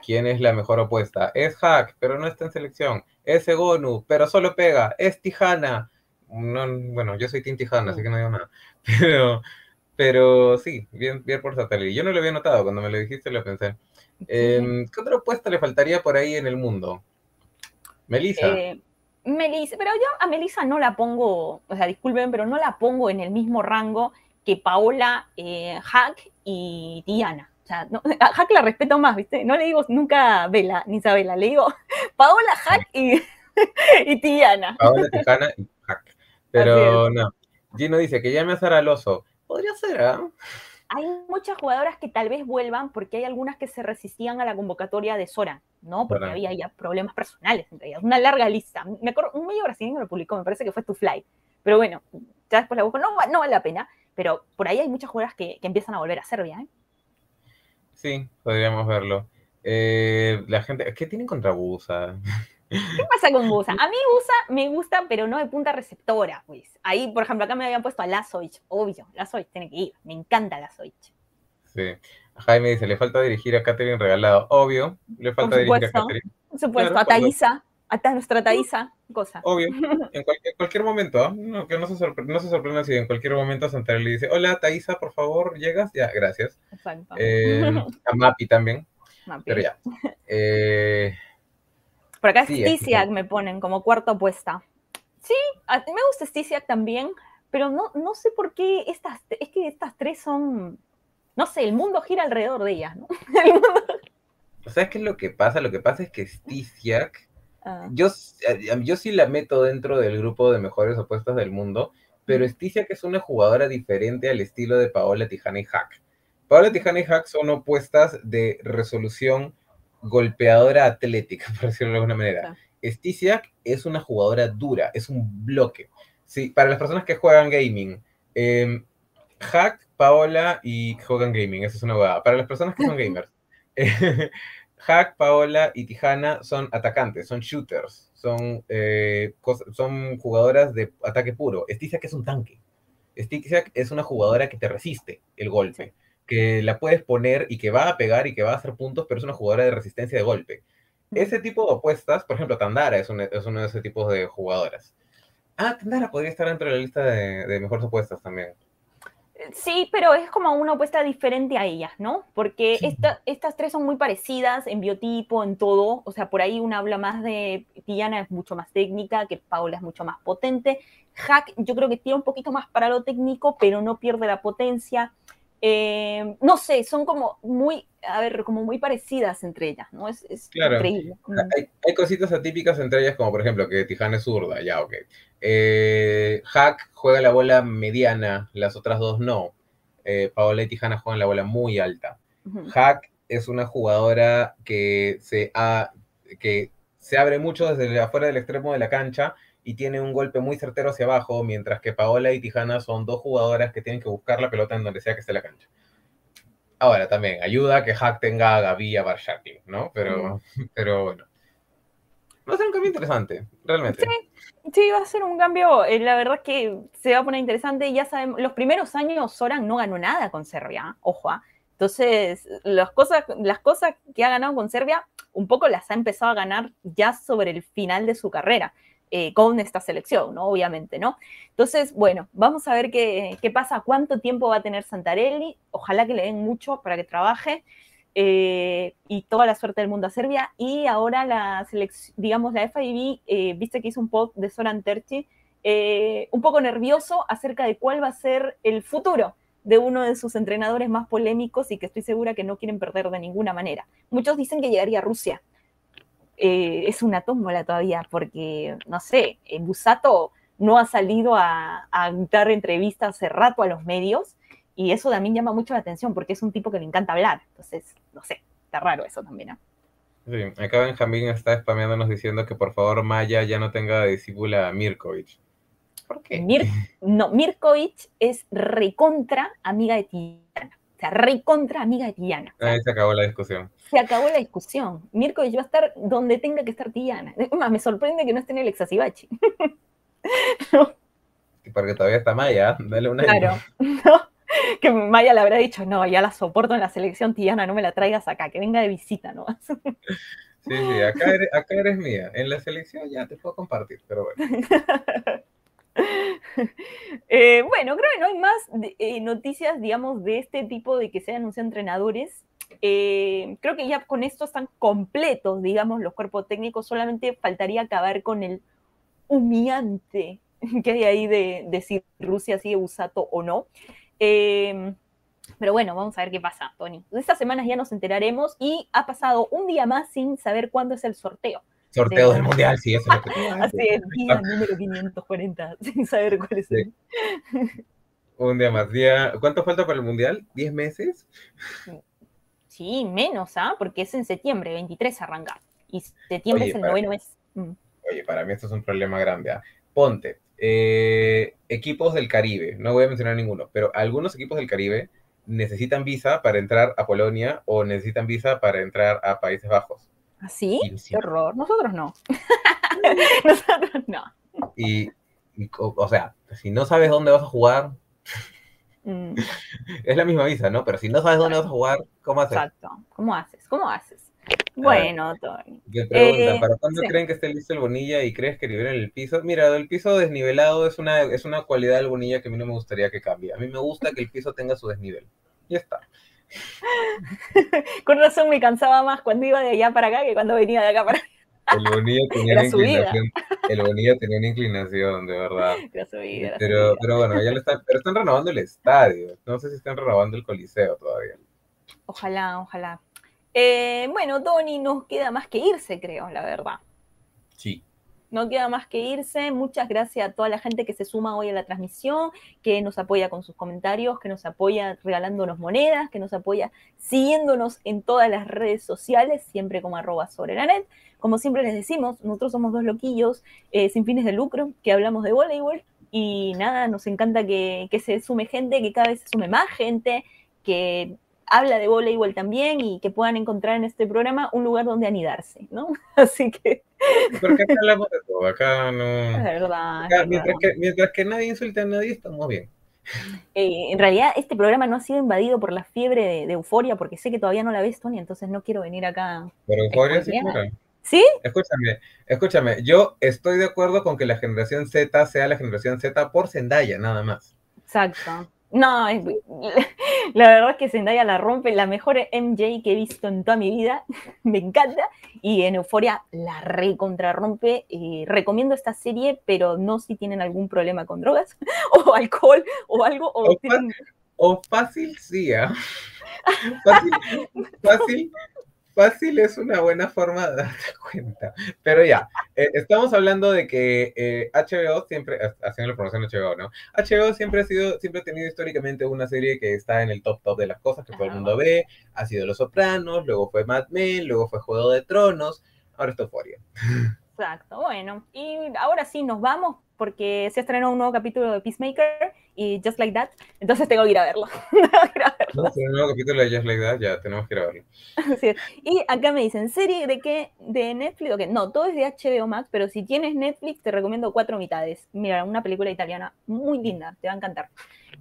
¿Quién es la mejor opuesta? Es Hack, pero no está en selección. Es Egonu, pero solo pega. Es Tijana. No, bueno, yo soy Team Tijana, así que no digo nada. Pero, pero sí, bien, bien por satélite. Yo no lo había notado, cuando me lo dijiste lo pensé. Em, ¿Qué otra opuesta le faltaría por ahí en el mundo? Melissa. Eh, Melissa, pero yo a Melissa no la pongo, o sea, disculpen, pero no la pongo en el mismo rango que Paola, eh, Hack y Diana. O sea, a Hack la respeto más, ¿viste? No le digo nunca Vela ni Isabela, le digo Paola, Hack y, y Tiana. Paola, Tijana y Hack. Pero no. Gino dice que llame a Sara Loso. Podría ser, ¿ah? Hay muchas jugadoras que tal vez vuelvan porque hay algunas que se resistían a la convocatoria de Sora, ¿no? Porque había ya problemas personales entre ellas. Una larga lista. Me acuerdo, un medio brasileño lo publicó, me parece que fue Tu Fly. Pero bueno, ya después la busco. No, no vale la pena, pero por ahí hay muchas jugadoras que, empiezan a volver a Serbia, ¿eh? Sí, podríamos verlo. Eh, la gente, ¿qué tienen contra Busa? ¿Qué pasa con Busa? A mí Busa me gusta, pero no de punta receptora, pues. Ahí, por ejemplo, acá me habían puesto a Lazoich, obvio, Lazoich tiene que ir, me encanta Lazoich. Sí. Jaime dice, le falta dirigir a Catherine regalado. Obvio, le falta dirigir a Catherine. Por supuesto, a Thaisa, a nuestra Thaisa, cosa. Obvio, en cualquier, momento, ¿ah? no, que no se, no se sorprenda si en cualquier momento Santana le dice, hola Thaisa, por favor, ¿llegas? Ya, gracias. Exacto. Eh, a Mapi también. Pero ya. Eh, por acá Stisiak me ponen como cuarta opuesta. Sí, a me gusta Stisiak también, pero no, no sé por qué estas, es que estas tres son, no sé, el mundo gira alrededor de ellas, ¿no? ¿Sabes qué es lo que pasa? Lo que pasa es que Stisiak, ah. yo, yo sí la meto dentro del grupo de mejores opuestas del mundo, pero Stisiak es una jugadora diferente al estilo de Paola Tijana y Hack. Paola Tijana y Hack son opuestas de resolución golpeadora atlética, por decirlo de alguna manera. Stisiak es una jugadora dura, es un bloque. Sí, para las personas que juegan gaming, eh, Hack, Paola y juegan gaming, esa es una huevada. Para las personas que son gamers, Hack, Paola y Tijana son atacantes, son shooters, son, eh, son jugadoras de ataque puro. Stisiak es un tanque. Stisiak es una jugadora que te resiste el golpe que la puedes poner y que va a pegar y que va a hacer puntos, pero es una jugadora de resistencia de golpe. Ese tipo de opuestas, por ejemplo, Tandara es, es uno de ese tipos de jugadoras. Ah, Tandara podría estar dentro de la lista de, mejores opuestas también. Sí, pero es como una opuesta diferente a ellas, ¿no? Porque estas tres son muy parecidas en biotipo, en todo. O sea, por ahí una habla más de. Tiana es mucho más técnica, que Paula es mucho más potente. Hack, yo creo que tiene un poquito más para lo técnico, pero no pierde la potencia. Eh, no sé, son como muy, a ver, como muy parecidas entre ellas, ¿no? Es, increíble. Hay, cositas atípicas entre ellas, como por ejemplo que Tijana es zurda, ya, ok. Eh, Hack juega la bola mediana, las otras dos no. Eh, Paola y Tijana juegan la bola muy alta. Hack es una jugadora que se, ha, que se abre mucho desde afuera del extremo de la cancha y tiene un golpe muy certero hacia abajo, mientras que Paola y Tijana son dos jugadoras que tienen que buscar la pelota en donde sea que esté la cancha. Ahora también ayuda que Hack tenga a Gaby y a Barshaki, ¿no? Pero, pero bueno. Va a ser un cambio interesante, realmente. Sí, va a ser un cambio, eh, la verdad es que se va a poner interesante. Ya sabemos, los primeros años Soran no ganó nada con Serbia, ojo. ¿ah? Entonces, las cosas, las cosas que ha ganado con Serbia, un poco las ha empezado a ganar ya sobre el final de su carrera. Eh, con esta selección, ¿no? Obviamente, ¿no? Entonces, bueno, vamos a ver qué, pasa, cuánto tiempo va a tener Santarelli, ojalá que le den mucho para que trabaje eh, y toda la suerte del mundo a Serbia. Y ahora la selección, digamos, la FIB, eh, viste que hizo un post de Soran Terci, un poco nervioso acerca de cuál va a ser el futuro de uno de sus entrenadores más polémicos y que estoy segura que no quieren perder de ninguna manera. Muchos dicen que llegaría a Rusia, eh, es una tómbola todavía, porque, no sé, eh, Busato no ha salido a, dar entrevistas hace rato a los medios, y eso también llama mucho la atención, porque es un tipo que le encanta hablar. Entonces, no sé, está raro eso también, ¿no? Sí, acá Benjamín está spameándonos diciendo que por favor Maya ya no tenga de discípula a Mirkovic. ¿Por qué? no, Mirkovic es recontra amiga de Tiana. O sea, rey contra amiga de Tiana. Ahí se acabó la discusión. Se acabó la discusión. Miércoles va a estar donde tenga que estar Tiana. Más, me sorprende que no esté en el Exasibachi. no. Porque todavía está Maya, dale un año. Claro, que Maya le habrá dicho, no, ya la soporto en la selección, Tiana, no me la traigas acá, que venga de visita ¿no? sí, sí, acá eres, acá eres mía. En la selección ya te puedo compartir, pero bueno. Eh, bueno, creo que no hay más eh, noticias, digamos, de este tipo de que se anunciado entrenadores. Eh, creo que ya con esto están completos, digamos, los cuerpos técnicos. Solamente faltaría acabar con el humillante que hay ahí de, si Rusia sigue usato o no. pero bueno, vamos a ver qué pasa, Tony. Estas semanas ya nos enteraremos y ha pasado un día más sin saber cuándo es el sorteo. Sorteo del mundial, sí, eso es lo que Así es, día número 540, sin saber cuál es el. Un día más. Día... ¿Cuánto falta para el mundial? ¿10 meses? Sí, menos, ¿ah? Porque es en septiembre, 23 arranca. Y septiembre es el noveno mes. Mm. Oye, para mí esto es un problema grande. ¿ah? Ponte, eh, equipos del Caribe, no voy a mencionar ninguno, pero algunos equipos del Caribe necesitan visa para entrar a Polonia o necesitan visa para entrar a Países Bajos. ¿Así? ¿Ah, Qué horror. Nosotros no. Nosotros no. Y, o, sea, si no sabes dónde vas a jugar, mm. es la misma visa, ¿no? Pero si no sabes dónde vas a jugar, ¿cómo haces? Exacto. ¿Cómo haces? ¿Cómo haces? Bueno, Tony. ¿Qué pregunta? Eh, ¿Para cuándo creen que esté listo el Bonilla y crees que liberen el piso? Mira, el piso desnivelado es una, es una cualidad del Bonilla que a mí no me gustaría que cambie. A mí me gusta que el piso tenga su desnivel. Ya está. Con razón me cansaba más cuando iba de allá para acá que cuando venía de acá para allá. El Bonilla tenía una inclinación. El Bonilla tenía una inclinación, de verdad. pero, pero bueno, ya lo están, pero están renovando el estadio. No sé si están renovando el Coliseo todavía. Ojalá, ojalá. Eh, bueno, Tony, nos queda más que irse, creo, la verdad. Sí. No queda más que irse. Muchas gracias a toda la gente que se suma hoy a la transmisión, que nos apoya con sus comentarios, que nos apoya regalándonos monedas, que nos apoya siguiéndonos en todas las redes sociales, siempre como arroba sobre la net. Como siempre les decimos, nosotros somos dos loquillos eh, sin fines de lucro que hablamos de voleibol y nada, nos encanta que, que se sume gente, que cada vez se sume más gente, que habla de voleibol también y que puedan encontrar en este programa un lugar donde anidarse, ¿no? Así que... Porque acá hablamos de todo, acá no... Es verdad. mientras, Que, mientras que nadie insulte a nadie, estamos bien. Eh, en realidad, este programa no ha sido invadido por la fiebre de, euforia, porque sé que todavía no la ves, Tony, entonces no quiero venir acá. Pero euforia sí, ¿Sí? Escúchame, escúchame, yo estoy de acuerdo con que la generación Z sea la generación Z por Zendaya, nada más. Exacto. No, la verdad es que Zendaya la rompe, la mejor MJ que he visto en toda mi vida, me encanta, y en Euforia la re contrarrompe. Eh, recomiendo esta serie, pero no si tienen algún problema con drogas, o alcohol, o algo. O, o fácil, sí, ¿ah? Fácil, fácil, fácil es una buena forma de darte cuenta. Pero ya, eh, estamos hablando de que HBO eh, siempre, haciendo la promoción HBO, ¿no? HBO siempre ha sido, siempre ha tenido históricamente una serie que está en el top top de las cosas que todo el mundo ve. Ha sido Los Sopranos, luego fue Mad Men, luego fue Juego de Tronos, ahora es Euphoria. Exacto, bueno, y ahora sí nos vamos porque se estrenó un nuevo capítulo de Peacemaker y Just Like That, entonces tengo que ir a verlo. No, un nuevo capítulo de Just Like That, ya tenemos que ir a verlo. Y acá me dicen, ¿serie de qué? ¿De Netflix o qué? No, todo es de HBO Max, pero si tienes Netflix te recomiendo Cuatro Mitades. Mira, una película italiana muy linda, te va a encantar.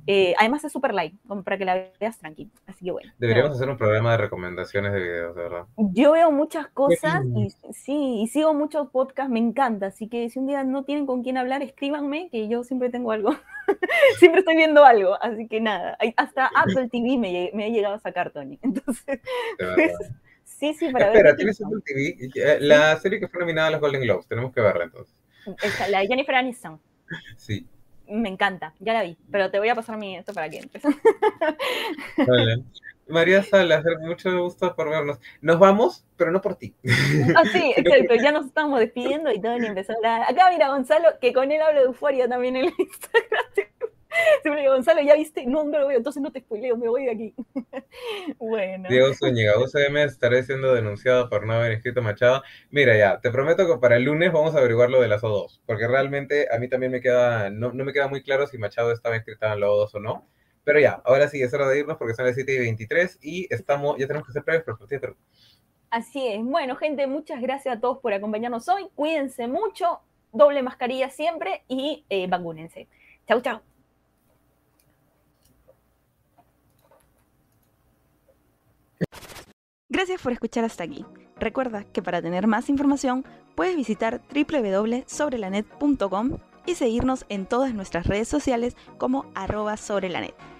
Eh, además es super light, para que la veas tranquilo. Así que bueno. Deberíamos hacer un programa de recomendaciones de videos, de verdad. Yo veo muchas cosas y sí, y sigo muchos podcasts, me encanta. Así que si un día no tienen con quién hablar, escríbanme, que yo siempre tengo algo. siempre estoy viendo algo. Así que nada, hasta Apple TV me, me ha llegado a sacar, Tony. Entonces. sí, sí, para Espera, ¿tienes Apple TV? Eh, la serie que fue nominada a los Golden Globes, tenemos que verla entonces. la de Jennifer Aniston. Sí. Me encanta, ya la vi, pero te voy a pasar mi esto para que entres. María Salas, mucho gusto por vernos. Nos vamos, pero no por ti. Ah, sí, exacto, ya nos estamos despidiendo y todo empezó a hablar. Acá mira Gonzalo, que con él hablo de euforia también en el Instagram. Siempre Gonzalo, ¿ya viste? No, no lo veo, entonces no te spoileo, me voy de aquí. bueno. Diego Zúñiga, UCM estaré siendo denunciado por no haber escrito Machado. Mira ya, te prometo que para el lunes vamos a averiguar lo de las O2, porque realmente a mí también me queda, no, me queda muy claro si Machado estaba escrita en la O2 o no. Pero ya, ahora sí, es hora de irnos porque son las 7 y 23 y estamos, ya tenemos que hacer previos partido Así es. Bueno, gente, muchas gracias a todos por acompañarnos hoy. Cuídense mucho, doble mascarilla siempre y eh, vacúnense. Chau, chau. Gracias por escuchar hasta aquí. Recuerda que para tener más información puedes visitar www.sobrelanet.com y seguirnos en todas nuestras redes sociales como arroba sobrelanet.